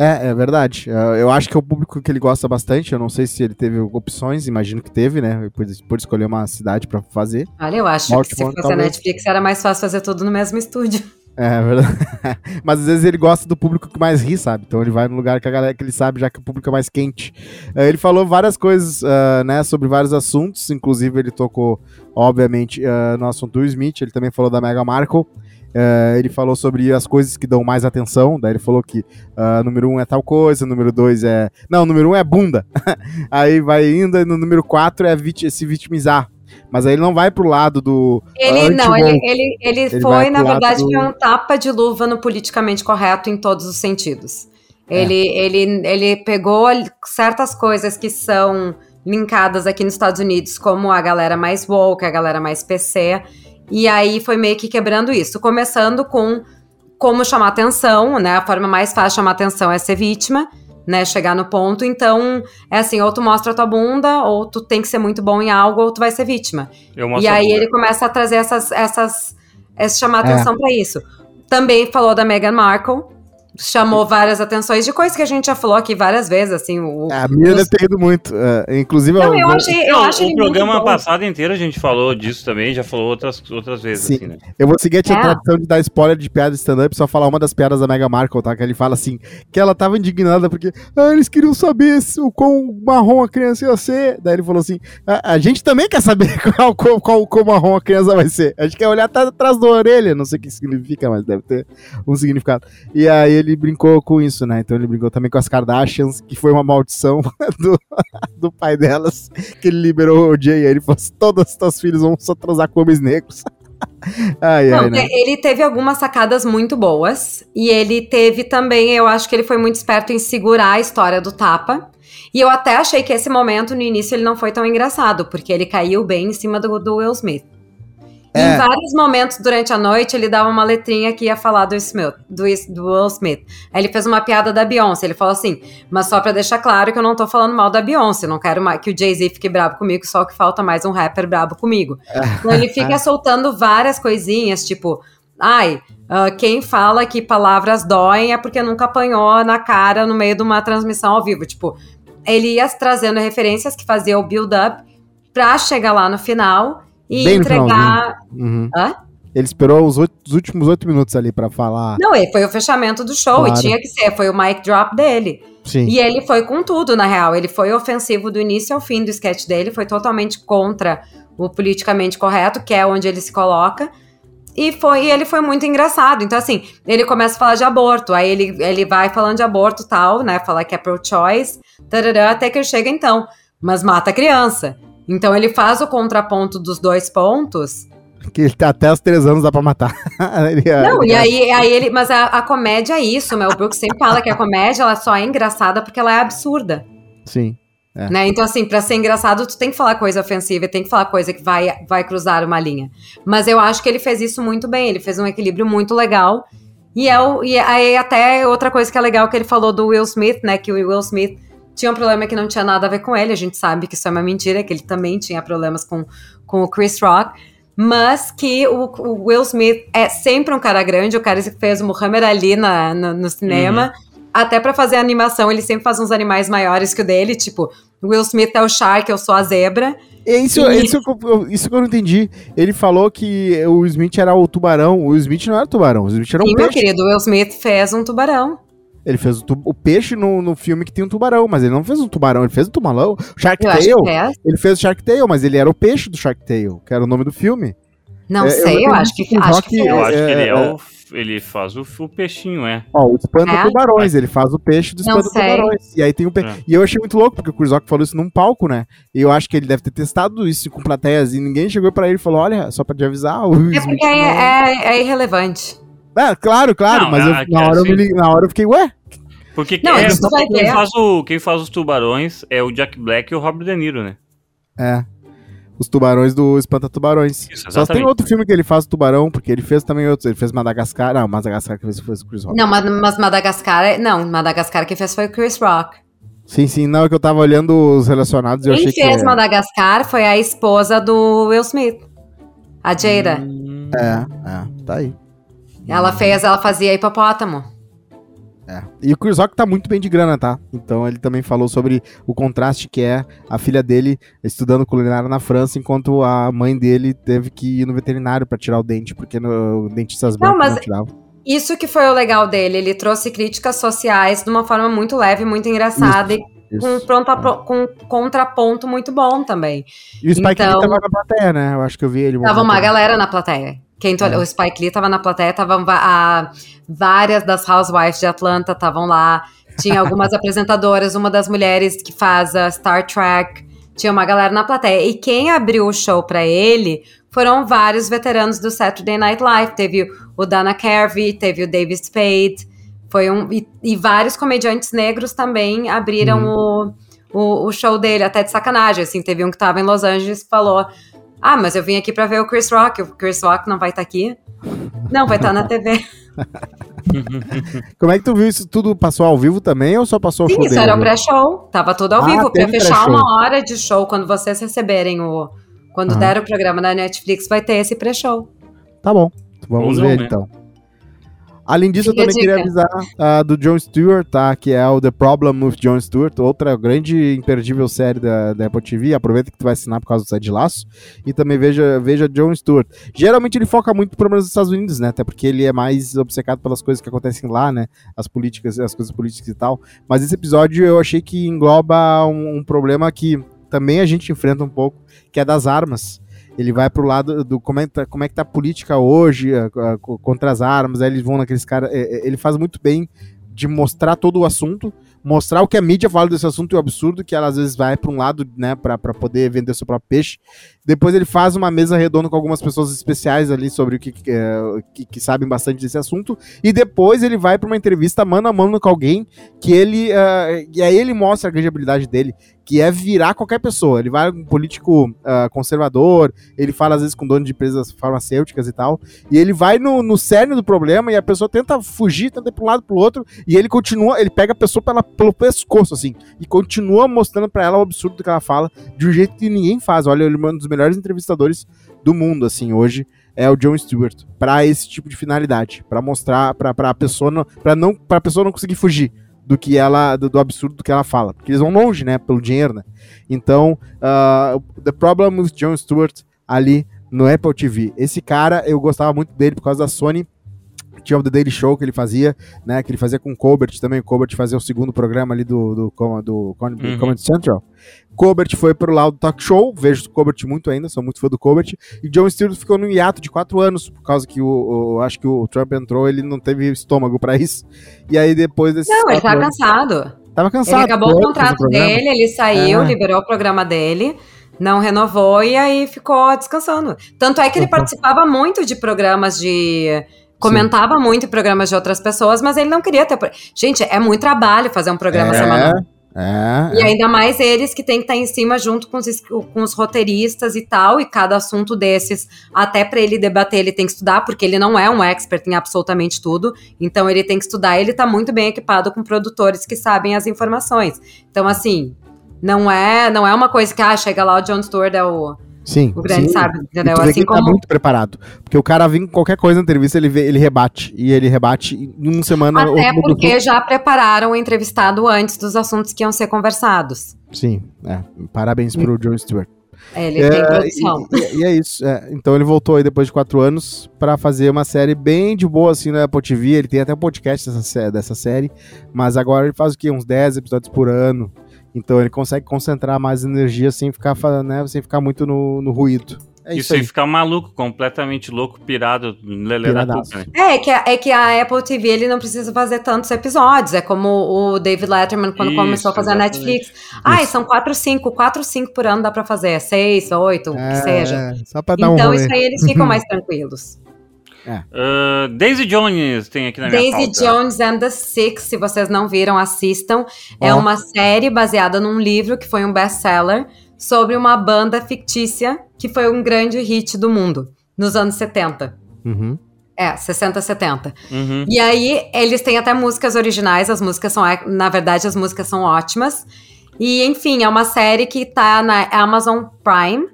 É, é verdade. É, Eu acho que é o público que ele gosta bastante. Eu não sei se ele teve opções, imagino que teve, né? Por, por escolher uma cidade pra fazer. Olha, eu acho que se fosse a talvez. Netflix era mais fácil fazer tudo no mesmo estúdio. É, é verdade. Mas às vezes ele gosta do público que mais ri, sabe? Então ele vai no lugar que a galera que ele sabe, já que o público é mais quente. Uh, ele falou várias coisas, uh, né, sobre vários assuntos, inclusive ele tocou, obviamente, uh, no assunto do Smith, ele também falou da Mega Markle. Ele falou sobre as coisas que dão mais atenção. Daí ele falou que número um é tal coisa, número dois é. Não, número um é bunda. Aí vai indo, e no número quatro é vit se vitimizar. Mas aí ele não vai pro lado do. Ele não, ele, ele, ele, ele foi, na verdade, do... um tapa de luva no politicamente correto em todos os sentidos. É. Ele, ele, ele pegou certas coisas que são linkadas aqui nos Estados Unidos, como a galera mais woke, a galera mais PC, e aí foi meio que quebrando isso. Começando com como chamar atenção, né? A forma mais fácil de chamar atenção é ser vítima né, chegar no ponto. Então, é assim, ou tu mostra a tua bunda, ou tu tem que ser muito bom em algo, ou tu vai ser vítima. e aí ele começa a trazer essas, essas, essas chamar é. atenção para isso. Também falou da Meghan Markle, chamou várias atenções de coisas que a gente já falou aqui várias vezes, assim. O, a minha deve ter ido muito. Uh, inclusive, não, eu, achei, eu não, acho o programa passado inteiro a gente falou disso também, já falou outras, outras vezes, Sim. assim, né? Eu vou seguir a tia é. tradição de dar spoiler de piada de stand-up, só falar uma das piadas da Mega Markle, tá? Que ele fala assim, que ela tava indignada porque ah, eles queriam saber se, o quão marrom a criança ia ser. Daí ele falou assim, a, a gente também quer saber qual, qual, qual, qual marrom a criança vai ser. A gente quer olhar atrás da orelha, não sei o que significa, mas deve ter um significado. E aí ele brincou com isso, né? Então ele brigou também com as Kardashians, que foi uma maldição do, do pai delas, que ele liberou o Jay. Aí ele falou assim: todos os teus filhos vão só transar com homens negros. ai, Não, ai, né? Ele teve algumas sacadas muito boas. E ele teve também, eu acho que ele foi muito esperto em segurar a história do tapa. E eu até achei que esse momento, no início, ele não foi tão engraçado, porque ele caiu bem em cima do, do Will Smith. É. Em vários momentos durante a noite, ele dava uma letrinha que ia falar do Smith, do, do Will Smith. Aí ele fez uma piada da Beyoncé. Ele falou assim: Mas só pra deixar claro que eu não tô falando mal da Beyoncé. Não quero mais que o Jay-Z fique bravo comigo, só que falta mais um rapper bravo comigo. É. Então ele fica soltando várias coisinhas, tipo. Ai, uh, quem fala que palavras doem é porque nunca apanhou na cara no meio de uma transmissão ao vivo. Tipo, ele ia trazendo referências que fazia o build-up pra chegar lá no final e Bem entregar. Uhum. Hã? Ele esperou os, oito, os últimos oito minutos ali para falar. Não, foi o fechamento do show claro. e tinha que ser, foi o mic drop dele. Sim. E ele foi com tudo, na real. Ele foi ofensivo do início ao fim do sketch dele, foi totalmente contra o politicamente correto, que é onde ele se coloca. E, foi, e ele foi muito engraçado. Então, assim, ele começa a falar de aborto, aí ele, ele vai falando de aborto tal, né? Falar que é pro-choice, até que ele chega então, mas mata a criança. Então ele faz o contraponto dos dois pontos. Que ele tá até os três anos dá pra matar. ele, é- não, ele, e aí, aí ele. Mas a, a comédia é isso, Mel Brooks sempre fala que a comédia ela só é engraçada porque ela é absurda. Sim. É. Né? Então, assim, pra ser engraçado, tu tem que falar coisa ofensiva, tem que falar coisa que vai, vai cruzar uma linha. Mas eu acho que ele fez isso muito bem, ele fez um equilíbrio muito legal. E, é o, e aí, até outra coisa que é legal que ele falou do Will Smith, né? Que o Will Smith tinha um problema que não tinha nada a ver com ele. A gente sabe que isso é uma mentira, que ele também tinha problemas com, com o Chris Rock. Mas que o, o Will Smith é sempre um cara grande, o cara que fez o Muhammad Ali na, no, no cinema. Uhum. Até para fazer animação, ele sempre faz uns animais maiores que o dele, tipo, Will Smith é o Shark, eu sou a zebra. É isso, e... isso, isso que eu não entendi. Ele falou que o Smith era o tubarão. O Smith não era tubarão, o Smith era um Sim, peixe. meu querido, o Will Smith fez um tubarão. Ele fez o, o peixe no, no filme que tem um tubarão, mas ele não fez um tubarão, ele fez um tubarão. Shark Tale. É. Ele fez o Shark Tale, mas ele era o peixe do Shark Tale, que era o nome do filme. Não é, sei, eu, eu acho que, acho que, Eu acho que ele é, é o ele faz o, o, peixinho, é. Ó, o espanta é? tubarões, ele faz o peixe do espanta tubarões. E aí tem o pe... é. E eu achei muito louco, porque o Rock falou isso num palco, né? E eu acho que ele deve ter testado isso com plateias e ninguém chegou para ele e falou: olha, só pra te avisar. O é porque é, é, é, irrelevante. É, claro, claro, não, mas eu, na, hora assim... eu me, na hora eu fiquei, ué, porque não, é, quem, faz o, quem faz os tubarões é o Jack Black e o Robert De Niro, né? É. Os tubarões do Espanta Tubarões. Isso, Só tem outro filme que ele faz o tubarão, porque ele fez também outros. Ele fez Madagascar. Não, Madagascar que fez foi o Chris Rock. Não, mas, mas Madagascar. É, não, Madagascar que fez foi o Chris Rock. Sim, sim, não, é que eu tava olhando os relacionados e eu achei que... Quem fez Madagascar foi a esposa do Will Smith, a Jada. Hum... É, é, tá aí. Ela fez, ela fazia hipopótamo. É. E o Rock tá muito bem de grana, tá? Então ele também falou sobre o contraste que é a filha dele estudando culinária na França, enquanto a mãe dele teve que ir no veterinário para tirar o dente, porque no, dentistas não, mas não tiravam. Isso que foi o legal dele, ele trouxe críticas sociais de uma forma muito leve, muito engraçada Isso, e com, um pronto, com um contraponto muito bom também. E o Spike Então- Lee tava na plateia, né? Eu acho que eu vi ele. Tava uma galera na plateia. Quem É. O Spike Lee tava na plateia, tava va- a- várias das Housewives de Atlanta estavam lá. Tinha algumas apresentadoras, uma das mulheres que faz a Star Trek. Tinha uma galera na plateia. E quem abriu o show pra ele foram vários veteranos do Saturday Night Live. Teve o Dana Carvey, teve o David Spade. Foi um, e, e vários comediantes negros também abriram o, o, o show dele, até de sacanagem. Assim, teve um que tava em Los Angeles que falou: Ah, mas eu vim aqui pra ver o Chris Rock. O Chris Rock não vai estar aqui? Não, vai estar na TV. Como é que tu viu isso tudo? Passou ao vivo também ou só passou o Sim, isso dele? era o pré-show. Tava tudo ao Ah, vivo. Pra fechar pré-show. uma hora de show, quando vocês receberem o. Quando Aham. der o programa da Netflix, vai ter esse pré-show. Tá bom. Vamos ver né? então. Além disso, Fica eu também queria avisar ah, do Jon Stewart, tá? Que é o The Problem with Jon Stewart, outra grande imperdível série da, da Apple TV. Aproveita que tu vai assinar por causa do Sede de Laço. E também veja, veja Jon Stewart. Geralmente ele foca muito em problemas dos Estados Unidos, né? Até porque ele é mais obcecado pelas coisas que acontecem lá, né? As políticas, as coisas políticas e tal. Mas esse episódio eu achei que engloba um, um problema que também a gente enfrenta um pouco, que é das armas ele vai pro lado do como é tá, como é que tá a política hoje a- a- co- contra as armas, aí eles vão naqueles caras. ele faz muito bem de mostrar todo o assunto, mostrar o que a mídia fala desse assunto e o absurdo que ela às vezes vai para um lado, né, para poder vender seu próprio peixe. Depois ele faz uma mesa redonda com algumas pessoas especiais ali sobre o que, que, é, que, sabem bastante desse assunto. E depois ele vai para uma entrevista mano a mano com alguém que ele. ah, e aí ele mostra a grande habilidade dele, que é virar qualquer pessoa. Ele vai um político ah, conservador, ele fala às vezes com dono de empresas farmacêuticas e tal. E ele vai no, no cerne do problema e a pessoa tenta fugir, tenta ir para um lado pro outro. E ele continua, ele pega a pessoa pela, pelo pescoço, assim, e continua mostrando para ela o absurdo que ela fala, de um jeito que ninguém faz. Olha, ele é um dos melhores entrevistadores do mundo, assim, hoje é o Jon Stewart, para esse tipo de finalidade, para mostrar para a pessoa não, para não para pessoa não conseguir fugir do que ela do, do absurdo do que ela fala, porque eles vão longe, né, pelo dinheiro, né? Então, ah, The Problem with Jon Stewart ali no Apple TV. Esse cara, eu gostava muito dele por causa da Sony. Tinha o The Daily Show que ele fazia, né? Que ele fazia com o Colbert também. O Colbert fazia o segundo programa ali do, do, do, do Comedy Uhum. Comedy Central. Colbert foi pro lado do talk show. Vejo o Colbert muito ainda, sou muito fã do Colbert. E John Stewart ficou no hiato de quatro anos, por causa que o, o- acho que o Trump entrou, ele não teve estômago pra isso. E aí depois desses. Não, ele tá anos- cansado. Tava cansado. Ele acabou o contrato dele, ele saiu, É. liberou o programa dele, não renovou e aí ficou descansando. Tanto é que ele Uhum. participava muito de programas de. Comentava muito em programas de outras pessoas, mas ele não queria ter. Gente, é muito trabalho fazer um programa É, semanal. É, E ainda mais eles que tem que estar em cima junto com os, com os roteiristas e tal, e cada assunto desses, até pra ele debater, ele tem que estudar, porque ele não é um expert em absolutamente tudo, então ele tem que estudar, e ele tá muito bem equipado com produtores que sabem as informações. Então, assim, não é, não é uma coisa que, ah, chega lá o John Stewart é o, sim. o grande sim. sabe, entendeu? Assim ele tá como... muito preparado. Porque o cara vem com qualquer coisa na entrevista, ele, vê, ele rebate. E ele rebate em uma semana. Até muda porque já prepararam o entrevistado antes dos assuntos que iam ser conversados. Sim, é. Parabéns pro John Stewart. Ele É, tem produção. E, e- é isso. é. Então ele voltou aí depois de quatro anos pra fazer uma série bem de boa assim na Apple TV. Ele tem até um podcast dessa, dessa série, mas agora ele faz o quê? Uns 10 episódios por ano. Então ele consegue concentrar mais energia sem ficar, né, sem ficar muito no, no ruído. É Isso isso aí ficar maluco, completamente louco, pirado, lelê da né? É, é que, a, é que a Apple TV ele não precisa fazer tantos episódios. É como o David Letterman quando Isso, começou a fazer a exatamente. Netflix. Ai, Isso. são 4, 5, 4, 5 por ano dá pra fazer. 6, 8, o que seja. É, só pra dar um Então isso aí eles ficam mais tranquilos. Ah, Daisy Jones tem aqui na minha Daisy. Jones and the Six, se vocês não viram, assistam. É uma série baseada num livro que foi um best-seller sobre uma banda fictícia que foi um grande hit do mundo nos anos 70. Uhum. É, 60, 70. Uhum. E aí, eles têm até músicas originais, as músicas são, na verdade, as músicas são ótimas. E, enfim, é uma série que tá na Amazon Prime,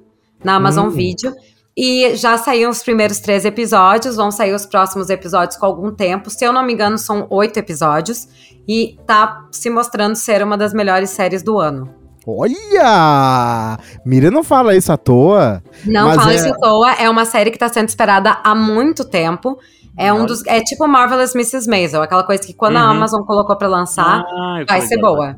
na Amazon Hum. Video. E já saíram os primeiros três episódios, vão sair os próximos episódios com algum tempo. Se eu não me engano, são oito episódios. E tá se mostrando ser uma das melhores séries do ano. Olha! Miriam não fala isso à toa. Não fala é- isso à toa, é uma série que tá sendo esperada há muito tempo. É um dos. É tipo Marvelous Mrs. Maisel, aquela coisa que quando a Uhum. Amazon colocou pra lançar, Ah, vai ser boa.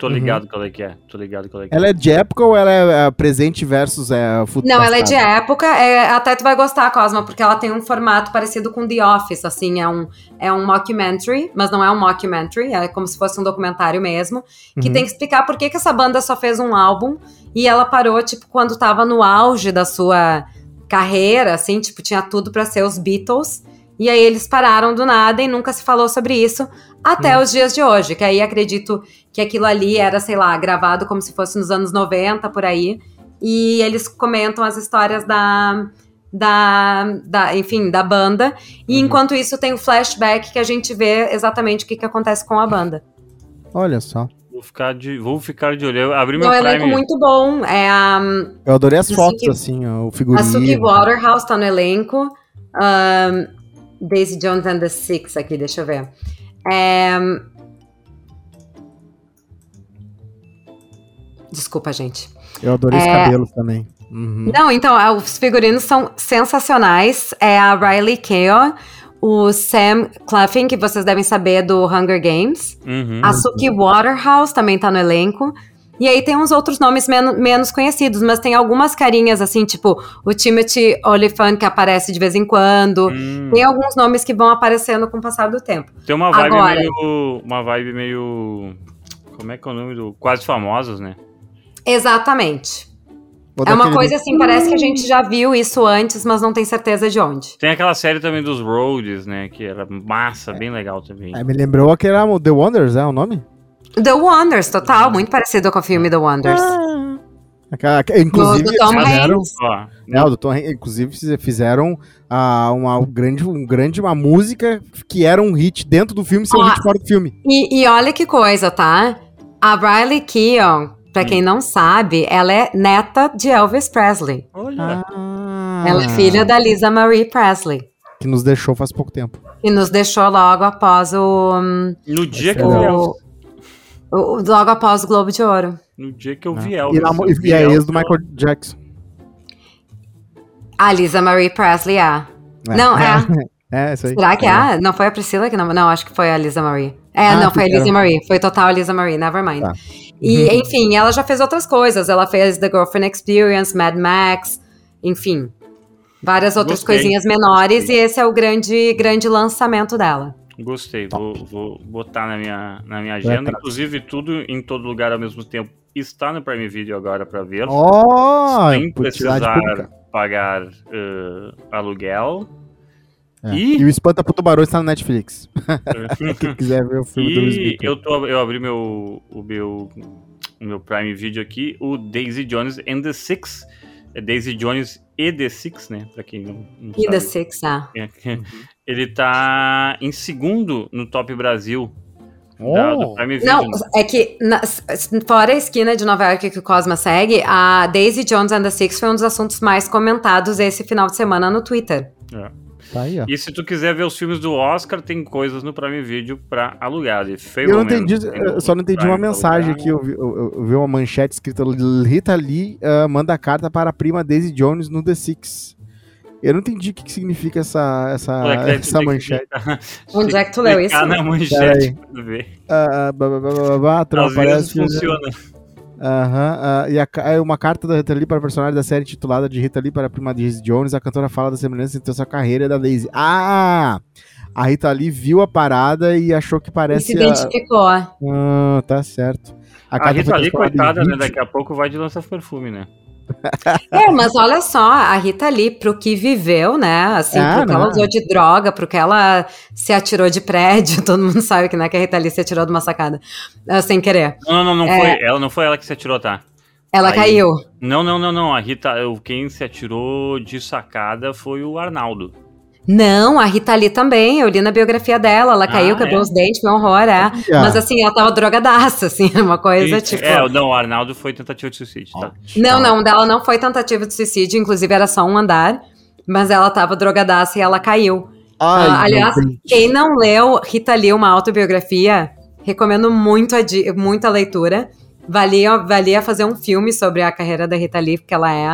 Tô ligado qual é que é. Tô ligado qual é que é. Ela é de época ou ela é é, presente versus é, futuro? Não, ela é de época, é, até tu vai gostar, Cosma, porque ela tem um formato parecido com The Office, assim, é um, é um mockumentary, mas não é um mockumentary, é como se fosse um documentário mesmo, que Uhum. tem que explicar por que, que essa banda só fez um álbum e ela parou, tipo, quando tava no auge da sua carreira, assim, tipo, tinha tudo pra ser os Beatles, e aí eles pararam do nada e nunca se falou sobre isso até os dias de hoje, que aí acredito que aquilo ali era, sei lá, gravado como se fosse nos anos 90, por aí, e eles comentam as histórias da, da, da enfim, da banda. E Uhum. enquanto isso tem o flashback que a gente vê exatamente o que, que acontece com a banda. Olha só. Vou ficar de, vou ficar de olho. Eu abri É meu um elenco Prime. muito bom. É a, Eu adorei as Isso fotos, que- assim, o a figurino. Suki Waterhouse tá no elenco. Ahn, Daisy Jones and the Six aqui, deixa eu ver. É, Desculpa, gente. Eu adorei os É. cabelos também. Uhum. Não, então, é, os figurinos são sensacionais. É a Riley Keough, o Sam Claflin, que vocês devem saber do Hunger Games. Uhum. A Suki Waterhouse também tá no elenco. E aí tem uns outros nomes men- menos conhecidos, mas tem algumas carinhas, assim, tipo o Timothy Oliphant, que aparece de vez em quando. Hum. Tem alguns nomes que vão aparecendo com o passar do tempo. Tem uma vibe Agora- meio. Uma vibe meio. Como é que é o nome do. Quase famosos, né? Exatamente. Vou É uma coisa assim, parece que a gente já viu isso antes, mas não tem certeza de onde. Tem aquela série também dos Roads, né? Que era massa, bem legal também. É, me lembrou aquele o The Wonders, é o nome? The Wonders, total, muito parecido com o filme The Wonders. Aquela- inclusive, do Tom fizeram, É, o do Tom inclusive fiz- fizeram ah, uma grande, um grande uma música que era um hit dentro do filme, ser um Ah. hit fora do filme. E, e olha que coisa, tá? A Riley Keough, pra quem não sabe, ela é neta de Elvis Presley. olha. Ah, Ela é filha da Lisa Marie Presley. Que nos deixou faz pouco tempo. E nos deixou logo após o, hum, No dia que o- logo após o Globo de Ouro. No dia que eu né? vi E, Elvis. na- eu vi e é Elvis, ex do Michael Jackson. A Lisa Marie Presley é. É. Não, é. É, isso aí. Será que é? Não foi a Priscila que não. Não, acho que foi a Lisa Marie. É, Ah, não, foi a Lisa era- Marie. Foi total a Lisa Marie, never mind. Tá. E, Uhum. enfim, ela já fez outras coisas. Ela fez The Girlfriend Experience, Mad Max, enfim. Várias outras Gostei. coisinhas menores. Gostei. E esse é o grande, grande lançamento dela. Gostei, vou, vou botar na minha, na minha agenda. Inclusive, tudo em todo lugar ao mesmo tempo está no Prime Video agora para ver. Ó, sem precisar pagar eh, aluguel. É. E- E o Espanta pro Tubarão está na Netflix. Quem quiser ver o filme do E Smith. eu, tô, eu abri meu, o meu, o meu Prime Video aqui, o Daisy Jones and the Six. É Daisy Jones e The Six, né? Pra quem não, não E The sabe. Six, ah. Ele tá em segundo no Top Brasil da, do Oh, Prime Video. Não, é que na- fora a esquina de Nova York que o Cosma segue, a Daisy Jones and the Six foi um dos assuntos mais comentados esse final de semana no Twitter. Tá aí, ó. E se tu quiser ver os filmes do Oscar, tem coisas no Prime Video pra alugar. De Eu não entendi, eu só não entendi uma mensagem aqui. que Eu vi, eu- eu vi uma manchete escrita Rita Lee ah, manda carta para a prima Daisy Jones no The Six. Eu não entendi o que, que significa essa, essa, essa manchete. Onde é que tu leu isso? na Pera manchete tu ver. Ah, bah, bah, bah, bah, bah, Aham, ah, e a é uma carta da Rita Lee para a personagem da série titulada de Rita Lee para a prima Daisy Jones. A cantora fala da semelhança entre sua carreira e da Daisy. Ah! A Rita Lee viu a parada e achou que E parece. se a- identificou. Ah, tá certo. A, carta Rita em coitada, né? Daqui a pouco vai de lança perfume, né? É, mas olha só, a Rita Lee, pro que viveu, né? Assim, Ah, pro que ela não. usou de droga, pro que ela se atirou de prédio, todo mundo sabe que, né, que a Rita Lee se atirou de uma sacada, ah, sem querer. Não, não, não, não É. foi. Ela não foi ela que se atirou, tá? Ela Aí. caiu. Não, não, não, não. A Rita, quem se atirou de sacada foi o Arnaldo. Não, a Rita Lee também, eu li na biografia dela, ela caiu, Ah, quebrou é? os dentes, foi um horror, é. Ah. Mas assim, ela tava drogadaça, assim, uma coisa tipo... É, não, o Arnaldo foi tentativa de suicídio, tá? Não, não, dela não foi tentativa de suicídio, inclusive era só um andar, mas ela tava drogadaça e ela caiu. Ai, Ah, aliás, meu Deus. quem não leu Rita Lee, uma autobiografia, recomendo muito a, muito a leitura. Valia, valia fazer um filme sobre a carreira da Rita Lee, porque ela é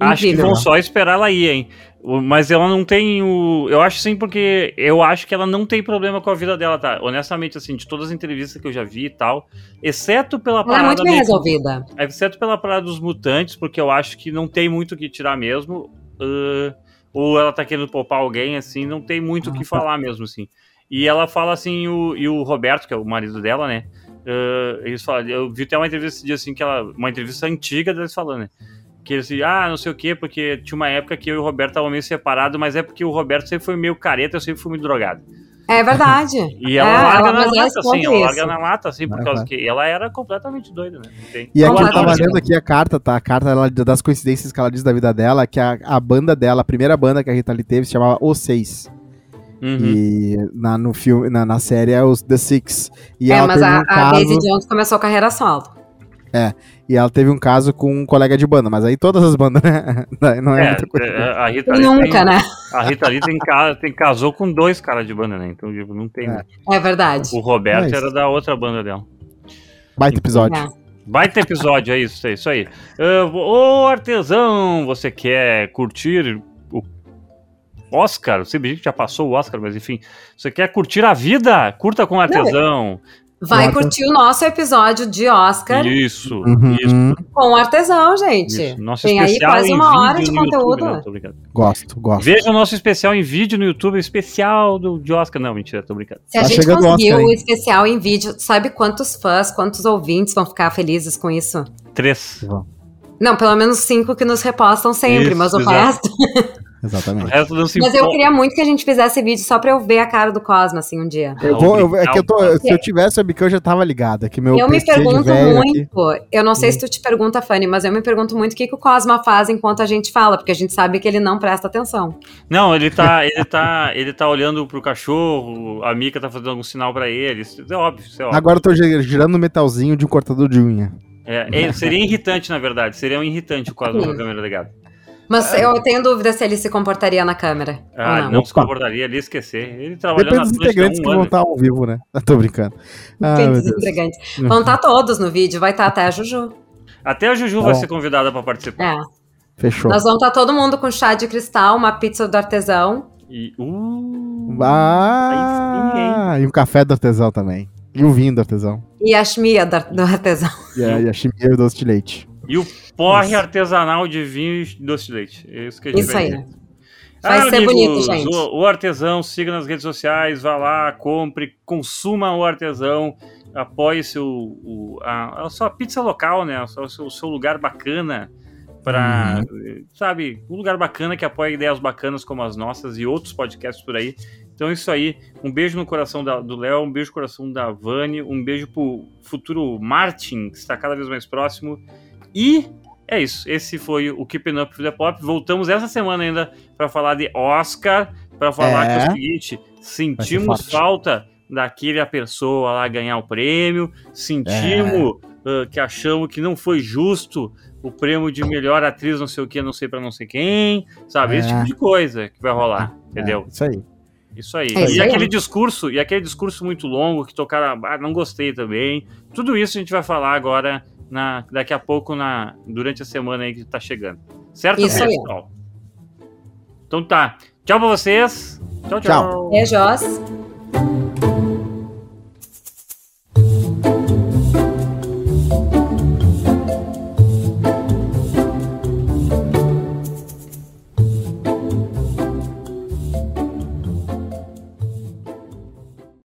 Acho que incrível. vão só esperar ela ir, hein? Mas ela não tem o. Eu acho sim, porque eu acho que ela não tem problema com a vida dela, tá? Honestamente, assim, de todas as entrevistas que eu já vi e tal, exceto pela Ela é parada. muito bem resolvida. Exceto pela parada dos mutantes, porque eu acho que não tem muito o que tirar mesmo. ah, ou ela tá querendo poupar alguém, assim, não tem muito o Ah, que tá. falar mesmo, assim. E ela fala assim, o, e o Roberto, que é o marido dela, né? ah, eles falam, eu vi até uma entrevista esse dia assim, que ela. Uma entrevista antiga deles falando, né? Que eles assim, ah, não sei o quê, porque tinha uma época que eu e o Roberto estavam meio separados, mas é porque o Roberto sempre foi meio careta, eu sempre fui muito drogado. É verdade. E ela É, larga ela- na lata, assim, ela larga na lata, assim, por Aham. causa que ela era completamente doida, né? Tem. E aqui eu tava lendo aqui a carta, tá? A carta ela, das coincidências que ela diz da vida dela, que a, a banda dela, a primeira banda que a Rita Lee teve, se chamava Os Seis. Uhum. E na, no filme, na, na série é os The Six. E é, ela mas a, um a Daisy Jones começou a carreira solo. E ela teve um caso com um colega de banda, mas aí todas as bandas, né? Daí Não é, É, muita coisa. é, a Rita Lee Nunca, tem, né? A Rita Lee tem, tem, casou com dois caras de banda, né? Então, tipo, não tem. É. É verdade. O Roberto É era da outra banda dela. Baita episódio. É. Baita episódio, é isso, é isso aí. Ah, Ô artesão, você quer curtir o Oscar? Você que já passou o Oscar, mas enfim. Você quer curtir a vida? Curta com o artesão. Vai curtir o nosso episódio de Oscar Isso, Uhum, isso, com o artesão, gente. isso. Nosso Tem aí quase em uma hora de no YouTube, conteúdo. não, brincando. Gosto, gosto. Veja o nosso especial em vídeo no YouTube, especial do, de Oscar. Não, mentira, tô brincando. Se a Tá gente chegando o especial em vídeo, sabe quantos fãs, quantos ouvintes vão ficar felizes com isso? Três. Não, pelo menos cinco que nos repostam sempre, Isso, mas o exato. resto. O Exatamente. resto não se Mas eu queria muito que a gente fizesse vídeo só pra eu ver a cara do Cosmo, assim, um dia. Eu vou, eu- é que eu tô, se eu tivesse webcam, eu já tava ligado. É que meu eu me PC de pergunto muito, aqui- eu não sei Hum. se tu te pergunta, Fanny, mas eu me pergunto muito o que, que o Cosma faz enquanto a gente fala, porque a gente sabe que ele não presta atenção. Não, ele tá, ele tá, ele tá olhando pro cachorro, a Mika tá fazendo algum sinal pra ele. Isso é óbvio, isso é óbvio. Agora eu tô gi- girando o metalzinho de um cortador de unha. É, é, seria irritante, na verdade. Seria um irritante o quadro com a câmera ligada. Mas eu tenho dúvida se ele se comportaria na câmera. Ah, ou não, não. se comportaria ali, esquecer. Ele trabalhou Depende na dos integrantes há que um vão ano. estar ao vivo, né? Eu tô brincando. Ah, Depende dos integrantes. Vão estar todos no vídeo, vai estar até a Juju. Até a Juju vai ser convidada pra participar. É. Fechou. Nós vamos estar todo mundo com chá de cristal, uma pizza do artesão. E, uh, Ah, e um café do artesão também. E o vinho do artesão. E a chmia da- do artesão. E a, e a chimia e o doce de leite. E o porre artesanal de vinho e doce de leite. É isso que a gente Isso vai aí. Vai ser bonito, gente. O, o artesão, siga nas redes sociais, vá lá, compre, consuma o artesão, apoie seu, o, a, a sua pizza local, né? O seu, o seu lugar bacana para, sabe, um lugar bacana que apoia ideias bacanas como as nossas e outros podcasts por aí. Então é isso aí. Um beijo no coração da- do Léo, um beijo no coração da Vani, um beijo pro futuro Martin, que está cada vez mais próximo. E é isso. Esse foi o Keeping Up with the Pop. Voltamos essa semana ainda para falar de Oscar, para falar É. que é o seguinte: sentimos falta daquele pessoa lá ganhar o prêmio, sentimos ah, que achamos que não foi justo o prêmio de melhor atriz, não sei o que, não sei para não sei quem, sabe? Esse É. tipo de coisa que vai rolar, entendeu? É, isso aí. Isso aí. É e aquele discurso, e aquele discurso muito longo que tocaram, ah, não gostei também. Tudo isso a gente vai falar agora na, daqui a pouco na durante a semana aí que tá chegando. Certo, Isso aí. pessoal? Então tá. Tchau pra vocês. Tchau, tchau. Tchau. Beijos.